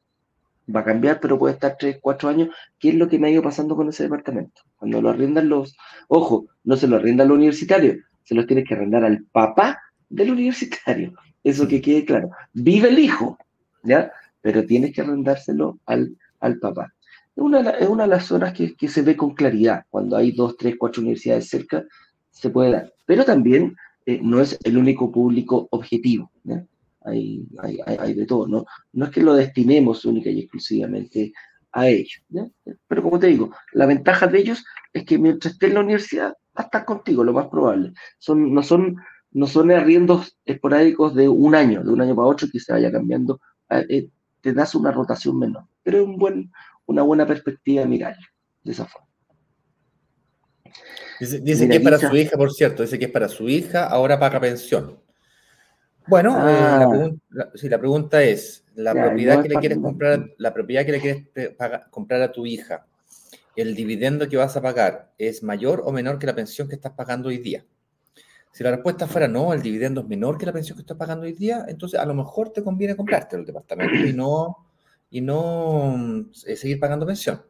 Va a cambiar, pero puede estar 3, 4 años. ¿Qué es lo que me ha ido pasando con ese departamento? Cuando lo arrendan los... Ojo, no se lo arrendan los universitarios, se los tiene que arrendar al papá del universitario. Eso que quede claro. Vive el hijo, ¿ya? Pero tienes que arrendárselo al, al papá. Es una, es una de las zonas que, que, se ve con claridad. Cuando hay dos, tres, cuatro universidades cerca, se puede dar. Pero también eh, no es el único público objetivo. Hay, hay, hay, de todo. ¿no? no es que lo destinemos única y exclusivamente a ellos. Pero como te digo, la ventaja de ellos es que mientras esté en la universidad, va a estar contigo, lo más probable. Son, no son no son arriendos esporádicos de un año, de un año para otro que se vaya cambiando, eh, te das una rotación menor, pero es un buen, una buena perspectiva mirar de esa forma. Dice, que es para su hija, por cierto, dice que es para su hija, ahora paga pensión. Bueno, eh, la, ah. pregunta, la pregunta es, la propiedad que le quieres comprar, la propiedad que le quieres comprar a tu hija, ¿el dividendo que vas a pagar es mayor o menor que la pensión que estás pagando hoy día? Si la respuesta fuera no, el dividendo es menor que la pensión que estás pagando hoy día, entonces a lo mejor te conviene comprarte el departamento y no, y no eh, seguir pagando pensión.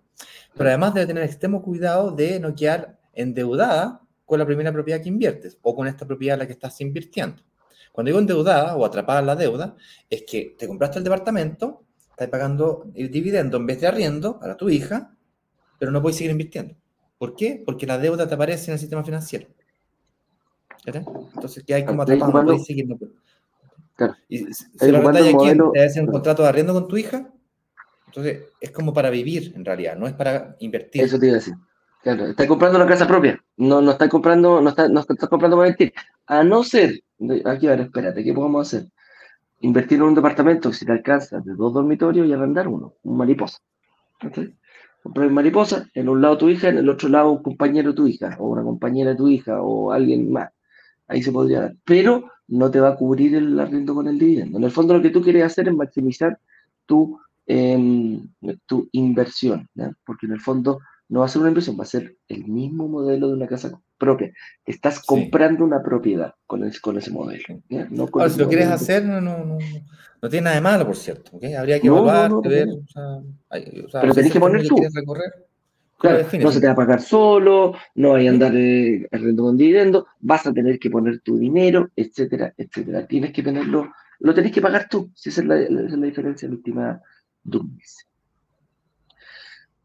Pero además debe tener extremo cuidado de no quedar endeudada con la primera propiedad que inviertes o con esta propiedad en la que estás invirtiendo. Cuando digo endeudada o atrapada en la deuda, es que te compraste el departamento, estás pagando el dividendo en vez de arriendo para tu hija, pero no puedes seguir invirtiendo. ¿Por qué? Porque la deuda te aparece en el sistema financiero. Entonces, que hay como atrapado, no puedes seguir. Y si lo arrendáis aquí, te hacer un contrato de arriendo con tu hija, entonces es como para vivir en realidad, no es para invertir. Eso te iba a decir. Claro, está comprando una casa propia, no, no está comprando, no está, no está comprando para invertir. A no ser, aquí a ver, espérate, ¿qué podemos hacer? Invertir en un departamento si te alcanza de dos dormitorios y arrendar uno, un mariposa. Comprar un mariposa, en un lado tu hija, en el otro lado un compañero de tu hija, o una compañera de tu hija, o alguien más. Ahí se podría dar. Pero no te va a cubrir el arriendo con el dividendo. En el fondo lo que tú quieres hacer es maximizar tu, em, tu inversión, porque en el fondo no va a ser una inversión, va a ser el mismo modelo de una casa propia. Estás comprando una propiedad con, con ese modelo. si lo quieres hacer, no, no, no, no, tiene nada de malo, por cierto. Habría que evaluar, ver. Pero tenés que poner tú. No se te va a pagar solo, no hay a andar eh, con dividendo, vas a tener que poner tu dinero, etcétera, etcétera. Tienes que tenerlo, lo tenés que pagar tú. Si esa es la, esa es la diferencia, la última Dummies.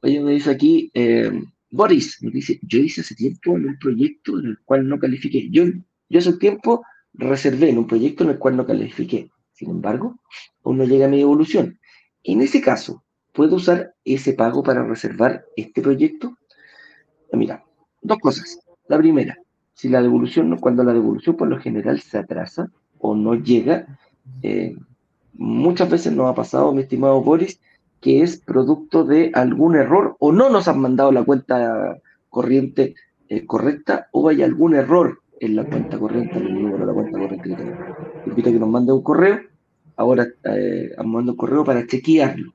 Oye, me dice aquí, eh, Boris, me dice, yo hice hace tiempo en un proyecto en el cual no califiqué. Yo, yo hace un tiempo reservé en un proyecto en el cual no califiqué. Sin embargo, aún no llega a mi devolución. En ese caso, ¿puedo usar ese pago para reservar este proyecto? Mira, dos cosas. La primera, si la devolución, cuando la devolución por lo general se atrasa o no llega, eh, muchas veces nos ha pasado, mi estimado Boris, que es producto de algún error o no nos han mandado la cuenta corriente eh, correcta o hay algún error en la cuenta corriente, en número de la cuenta corriente que a que nos mande un correo. Ahora eh, mando un correo para chequearlo.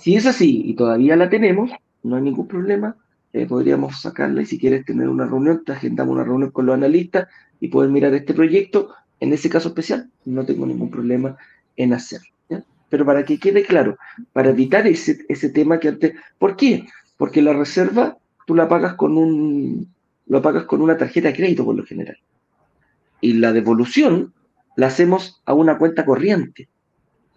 Si es así y todavía la tenemos, no hay ningún problema. Eh, podríamos sacarla y si quieres tener una reunión, te agendamos una reunión con los analistas y poder mirar este proyecto. En ese caso especial, no tengo ningún problema en hacerlo pero para que quede claro, para evitar ese, ese tema que antes... ¿Por qué? Porque la reserva tú la pagas con un lo pagas con una tarjeta de crédito por lo general. Y la devolución la hacemos a una cuenta corriente.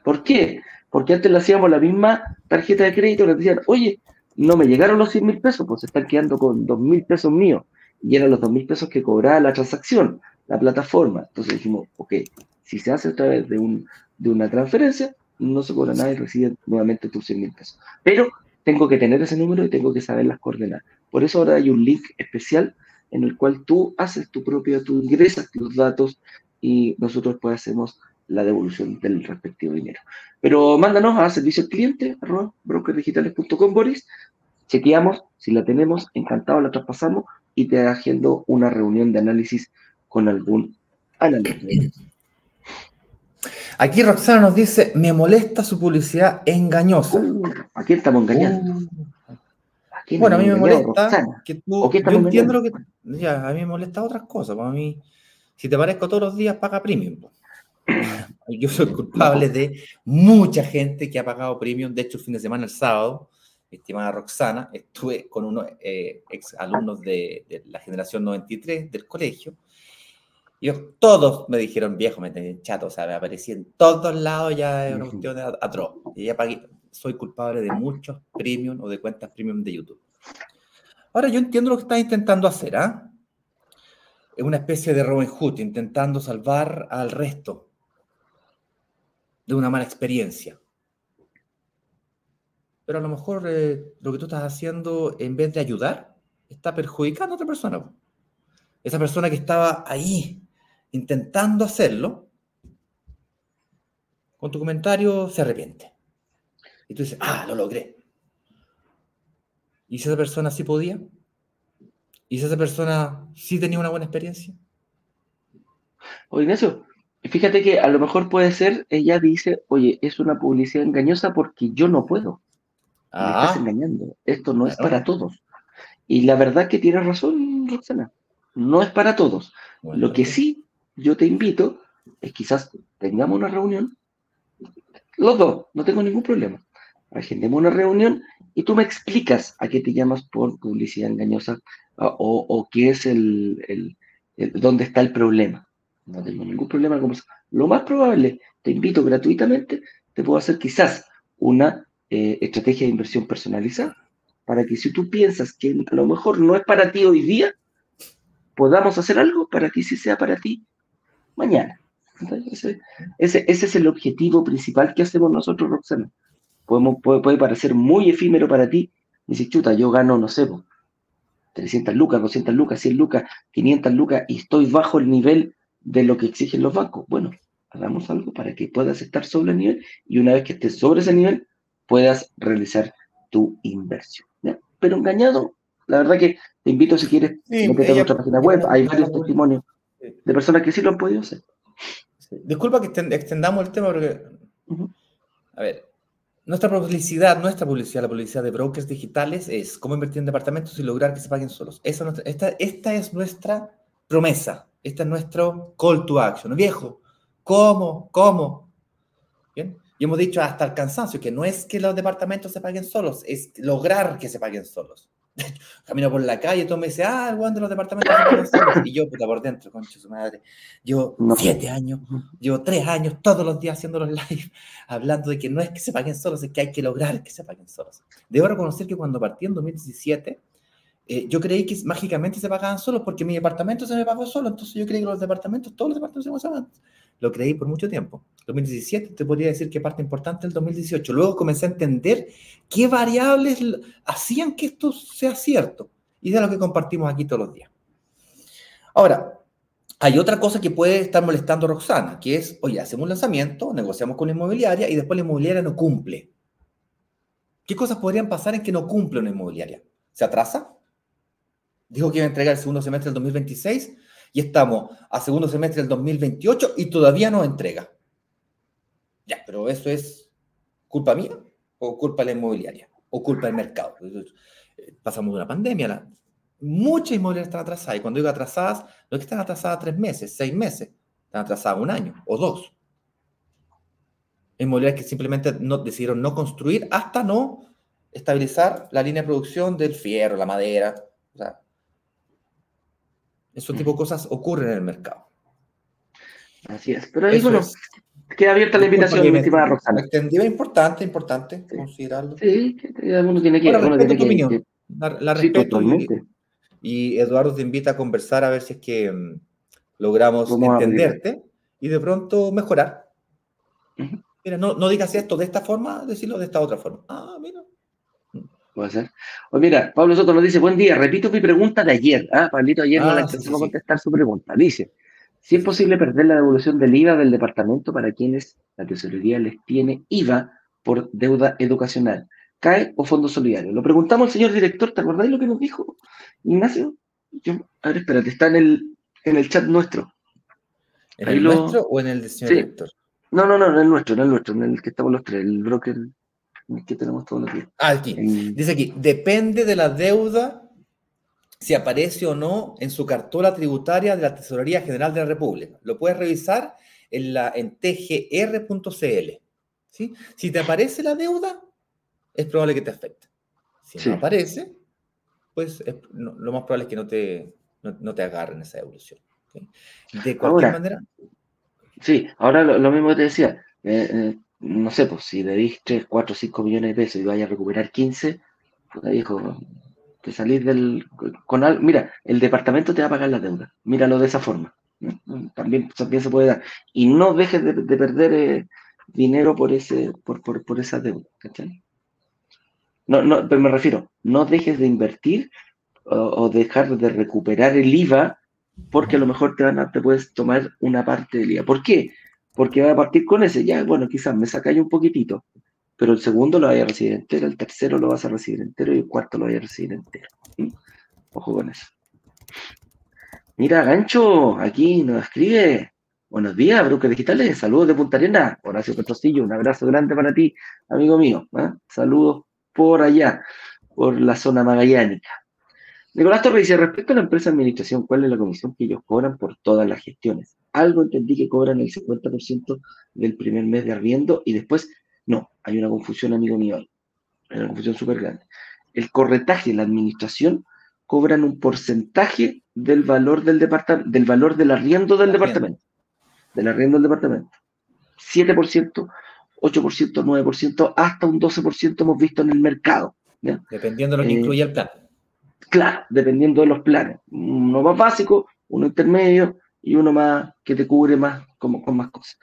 ¿Por qué? Porque antes lo hacíamos la misma tarjeta de crédito, le decían, oye, no me llegaron los 100 mil pesos, pues se están quedando con 2 mil pesos míos. Y eran los 2 mil pesos que cobraba la transacción, la plataforma. Entonces dijimos, ok, si se hace a través de, un, de una transferencia, no se cobra nada y recibe nuevamente tus 100 mil pesos. Pero tengo que tener ese número y tengo que saber las coordenadas. Por eso ahora hay un link especial en el cual tú haces tu propio, tú ingresas tus datos y nosotros pues hacemos la devolución del respectivo dinero. Pero mándanos a servicio al cliente, arroba brokerdigitales.com, Boris. Chequeamos, si la tenemos, encantado, la traspasamos y te haciendo una reunión de análisis con algún analista. Aquí Roxana nos dice, me molesta su publicidad engañosa. Uh, ¿A quién estamos engañando? Uh. bueno, a mí me molesta que tú, yo entiendo lo que... Ya, a mí me molesta otras cosas. Para pues mí, si te parezco todos los días, paga premium. Yo soy culpable de mucha gente que ha pagado premium. De hecho, el fin de semana, el sábado, mi estimada Roxana, estuve con unos eh, ex alumnos de, de, la generación 93 del colegio yo, todos me dijeron, viejo, me tenían chato, o sea, me aparecía en todos lados ya es una cuestión de atroz. Y ya pagué, soy culpable de muchos premium o de cuentas premium de YouTube. Ahora, yo entiendo lo que estás intentando hacer, ¿ah? Es una especie de Robin Hood, intentando salvar al resto de una mala experiencia. Pero a lo mejor eh, lo que tú estás haciendo, en vez de ayudar, está perjudicando a otra persona. Esa persona que estaba ahí, intentando hacerlo, con tu comentario se arrepiente. Y tú dices, ah, lo logré. ¿Y si esa persona sí podía? ¿Y si esa persona sí tenía una buena experiencia? O Ignacio, fíjate que a lo mejor puede ser, ella dice, oye, es una publicidad engañosa porque yo no puedo. Me estás ah. engañando. Esto no es para todos. Y la verdad que tienes razón, Roxana. No es para todos. Lo que sí yo te invito es quizás tengamos una reunión, los dos, no tengo ningún problema. Agendemos una reunión y tú me explicas a qué te llamas por publicidad engañosa o, qué es el, el, dónde está el problema. No tengo ningún problema con eso. Lo más probable, te invito gratuitamente, te puedo hacer quizás una eh, estrategia de inversión personalizada para que si tú piensas que a lo mejor no es para ti hoy día, podamos hacer algo para que sí sea para ti mañana. ese, ese, es el objetivo principal que hacemos nosotros, Roxana. Podemos, puede, parecer muy efímero para ti. Dices, chuta, yo gano, no sé, 300 lucas, 200 lucas, 100 lucas, 500 lucas y estoy bajo el nivel de lo que exigen los bancos. Bueno, hagamos algo para que puedas estar sobre el nivel y una vez que estés sobre ese nivel, puedas realizar tu inversión. Pero engañado, la verdad que te invito si quieres, sí, a nuestra página web, hay varios testimonios de personas que sí lo han podido hacer. Disculpa que extendamos el tema porque, a ver, nuestra publicidad, nuestra publicidad, la publicidad de brokers digitales es cómo invertir en departamentos y lograr que se paguen solos. Esa, esta, esta es nuestra promesa, esta es nuestro call to action. Viejo, ¿cómo? ¿Cómo? ¿Bien? Y hemos dicho hasta el cansancio que no es que los departamentos se paguen solos, es lograr que se paguen solos. Camino por la calle, todo me dice, ah, el de los departamentos se paguen solos. Y yo, puta, por dentro, concha su madre. Llevo siete años, llevo tres años, todos los días haciendo los live, hablando de que no es que se paguen solos, es que hay que lograr que se paguen solos. Debo reconocer que cuando partí en 2017, eh, yo creí que mágicamente se pagaban solos porque mi departamento se me pagó solo, entonces yo creí que los departamentos, todos los departamentos se pagaban lo creí por mucho tiempo. 2017 te podría decir que parte importante del 2018. Luego comencé a entender qué variables hacían que esto sea cierto. Y de lo que compartimos aquí todos los días. Ahora, hay otra cosa que puede estar molestando Roxana, que es, oye, hacemos un lanzamiento, negociamos con la inmobiliaria y después la inmobiliaria no cumple. ¿Qué cosas podrían pasar en que no cumple una inmobiliaria? ¿Se atrasa? Dijo que iba a entregar el segundo semestre del 2026 y estamos a segundo semestre del 2028 y todavía no entrega. Ya, pero eso es culpa mía o culpa de la inmobiliaria o culpa del mercado. Pasamos de una pandemia, muchas inmobiliarias están atrasadas y cuando digo atrasadas, no es que están atrasadas tres meses, seis meses, están atrasadas un año o dos. Inmobiliarias que simplemente no, decidieron no construir hasta no estabilizar la línea de producción del fierro, la madera, o sea, ese tipo de cosas ocurren en el mercado. Así es. Pero ahí, bueno, queda abierta la invitación, mi estimada Roxana. Extendida, importante, importante considerarlo. Sí, que uno tiene que... Bueno, respeto tu opinión. La, respeto. Y, Eduardo te invita a conversar a ver si es que mm, logramos entenderte y de pronto mejorar. Mira, no, no digas esto de esta forma, decirlo de esta otra forma. Ah, mira, Puede ser. Oye, mira, Pablo Soto nos dice, buen día, repito mi pregunta de ayer. Ah, Pablito ayer no ah, le a contestar su pregunta. Dice, si es posible perder la devolución del IVA del departamento para quienes la tesorería les tiene IVA por deuda educacional, ¿cae o fondo solidario? Lo preguntamos al señor director, ¿te acordáis lo que nos dijo Ignacio? Yo, a ver, espérate, está en el, en el chat nuestro. ¿En el nuestro o en el del señor director? No, no, no, en el nuestro, en el nuestro, en el que estamos los tres, el broker que tenemos todos los días. Ah, aquí. Dice aquí, depende de la deuda si aparece o no en su cartola tributaria de la Tesorería General de la República. Lo puedes revisar en, la, en tgr.cl. ¿sí? Si te aparece la deuda, es probable que te afecte. Si no aparece, pues lo más probable es que no te, no, te agarren esa devolución. De cualquier manera. Sí, ahora lo, mismo que te decía. Eh, eh, no sé, pues si le 3, 4, 5 millones de pesos y vaya a recuperar 15, puta viejo, te salís del... Con mira, el departamento te va a pagar la deuda, míralo de esa forma. También, también se puede dar. Y no dejes de, perder eh, dinero por, ese, por, por, por esa deuda. No, no, pero me refiero, no dejes de invertir o, dejar de recuperar el IVA porque a lo mejor te, van a, te puedes tomar una parte del día. ¿Por qué? Porque va a partir con ese, ya, bueno, quizás me sacáis un poquitito, pero el segundo lo vaya a recibir entero, el tercero lo vas a recibir entero y el cuarto lo vaya a recibir entero. Ojo con eso. Mira, Gancho, aquí nos escribe. Buenos días, Brokers Digitales. Saludos de Punta Arena. Horacio Petrocillo, un abrazo grande para ti, amigo mío. ¿eh? Saludos por allá, por la zona magallánica. Nicolás Torres dice, respecto a la empresa de administración, ¿cuál es la comisión que ellos cobran por todas las gestiones? Algo entendí que cobran el 50% del primer mes de arriendo y después, no, hay una confusión, amigo mío. Hay una confusión súper grande. El corretaje, la administración, cobran un porcentaje del valor del departamento, del valor del arriendo del departamento. Del arriendo del departamento. 7%, 8%, 9%, hasta un 12% hemos visto en el mercado. Dependiendo de lo que eh, incluye el plan. Claro, dependiendo de los planes. Uno más básico, uno intermedio y uno más que te cubre más como, con más cosas.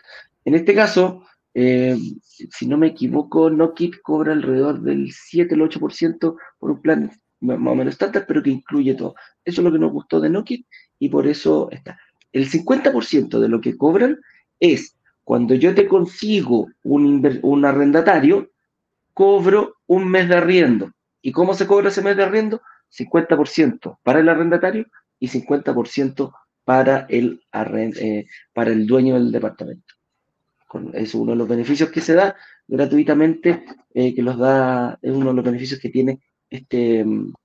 En este caso, eh, si no me equivoco, NoKit cobra alrededor del 7 el 8% por un plan más o menos estándar, pero que incluye todo. Eso es lo que nos gustó de Nokia y por eso está. El 50% de lo que cobran es cuando yo te consigo un, un arrendatario, cobro un mes de arriendo. ¿Y cómo se cobra ese mes de arriendo? 50% para el arrendatario y 50% para el, eh, para el dueño del departamento. es uno de los beneficios que se da gratuitamente, eh, que los da, es uno de los beneficios que tiene este,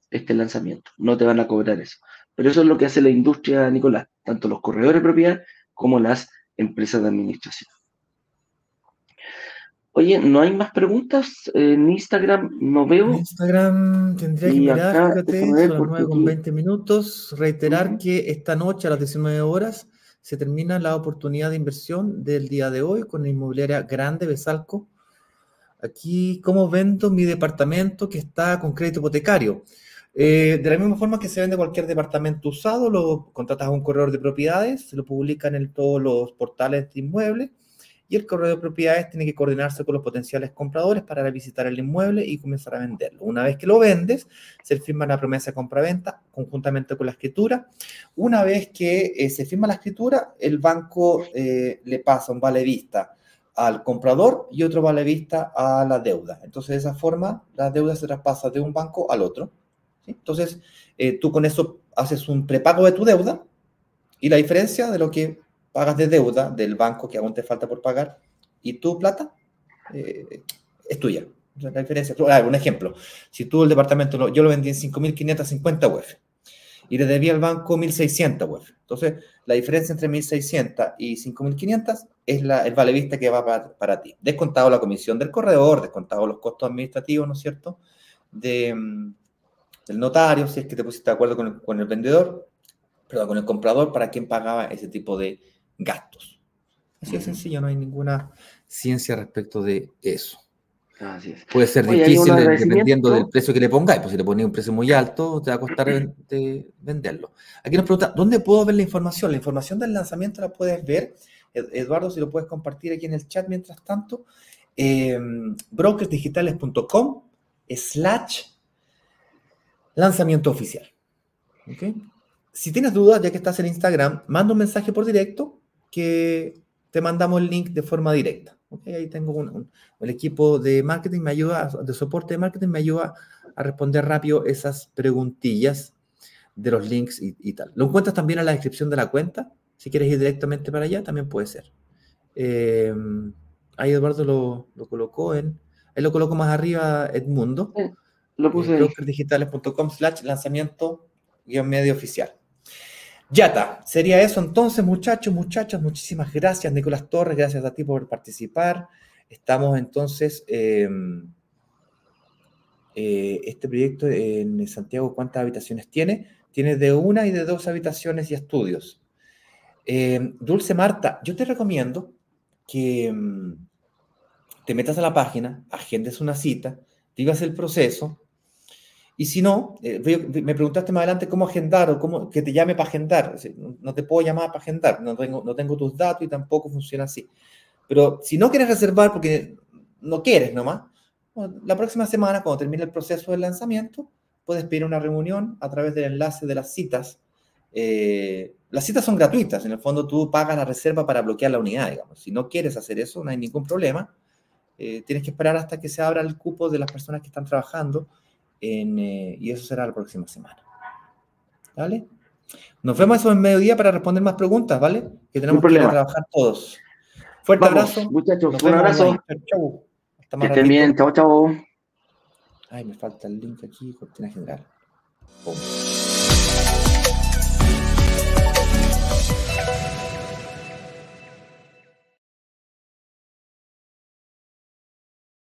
este lanzamiento. No te van a cobrar eso. Pero eso es lo que hace la industria, Nicolás, tanto los corredores de propiedad como las empresas de administración. Oye, ¿no hay más preguntas? En Instagram no veo. En Instagram tendría que mirar, fíjate, son las 9 con 20 minutos. Reiterar que esta noche a las 19 horas se termina la oportunidad de inversión del día de hoy con la inmobiliaria Grande Besalco Aquí, ¿cómo vendo mi departamento que está con crédito hipotecario? Eh, de la misma forma que se vende cualquier departamento usado, lo contratas a un corredor de propiedades, se lo publican en todos los portales de inmuebles y el corredor de propiedades tiene que coordinarse con los potenciales compradores para visitar el inmueble y comenzar a venderlo. Una vez que lo vendes, se firma la promesa de compra-venta conjuntamente con la escritura. Una vez que eh, se firma la escritura, el banco eh, le pasa un vale vista al comprador y otro vale vista a la deuda. Entonces, de esa forma, la deuda se traspasa de un banco al otro. Entonces, eh, tú con eso haces un prepago de tu deuda y la diferencia de lo que pagas de deuda del banco que aún te falta por pagar y tu plata eh, es tuya. La diferencia, un ejemplo, si tú el departamento, yo lo vendí en 5.550 UF y le debía al banco 1.600 UF. Entonces, la diferencia entre 1.600 y 5.500 es la, el vale vista que va para, ti. Descontado la comisión del corredor, descontado los costos administrativos, ¿no es cierto? Mm, del notario, si es que te pusiste de acuerdo con el, con el vendedor, perdón, con el comprador, para quien pagaba ese tipo de gastos. Así de sencillo, no hay ninguna ciencia respecto de eso. Puede ser difícil dependiendo del precio que le pongáis. Pues si le ponéis un precio muy alto, te va a costar venderlo. Aquí nos pregunta, ¿dónde puedo ver la información? La información del lanzamiento la puedes ver. Eduardo, si lo puedes compartir aquí en el chat mientras tanto. Eh, brokersdigitales.com slash lanzamiento oficial. Si tienes dudas, ya que estás en Instagram, manda un mensaje por directo que te mandamos el link de forma directa. Ahí tengo un, el equipo de marketing me ayuda, de soporte de marketing me ayuda a responder rápido esas preguntillas de los links y, tal. Lo encuentras también en la descripción de la cuenta. Si quieres ir directamente para allá, también puede ser. Eh, ahí Eduardo lo, lo, colocó en, ahí lo coloco más arriba Edmundo. lo puse en brokersdigitales.com slash lanzamiento guion medio oficial. Ya está. Sería eso entonces, muchachos, muchachas. Muchísimas gracias, Nicolás Torres. Gracias a ti por participar. Estamos entonces. Em, eh, este proyecto en Santiago, ¿cuántas habitaciones tiene? Tiene de una y de dos habitaciones y estudios. Em, Dulce Marta, yo te recomiendo que em, te metas a la página, agendes una cita, digas el proceso, y si no, eh, me preguntaste más adelante cómo agendar o cómo que te llame para agendar. No te puedo llamar para agendar, no tengo, no tengo tus datos y tampoco funciona así. Pero si no quieres reservar porque no quieres nomás, la próxima semana, cuando termine el proceso del lanzamiento, puedes pedir una reunión a través del enlace de las citas eh, las citas son gratuitas. En el fondo tú pagas la reserva para bloquear la unidad, digamos. Si no quieres hacer eso, no hay ningún problema. Eh, tienes que esperar hasta que se abra el cupo de las personas que están trabajando eh, y eso será la próxima semana. ¿Vale? Nos vemos eso en mediodía para responder más preguntas, ¿vale? Que tenemos que ir a trabajar todos. Fuerte abrazo. Muchachos, un abrazo. Chau. Hasta más que estén bien. Chao, chao. Ay, me falta el link aquí, cortina general. Pum.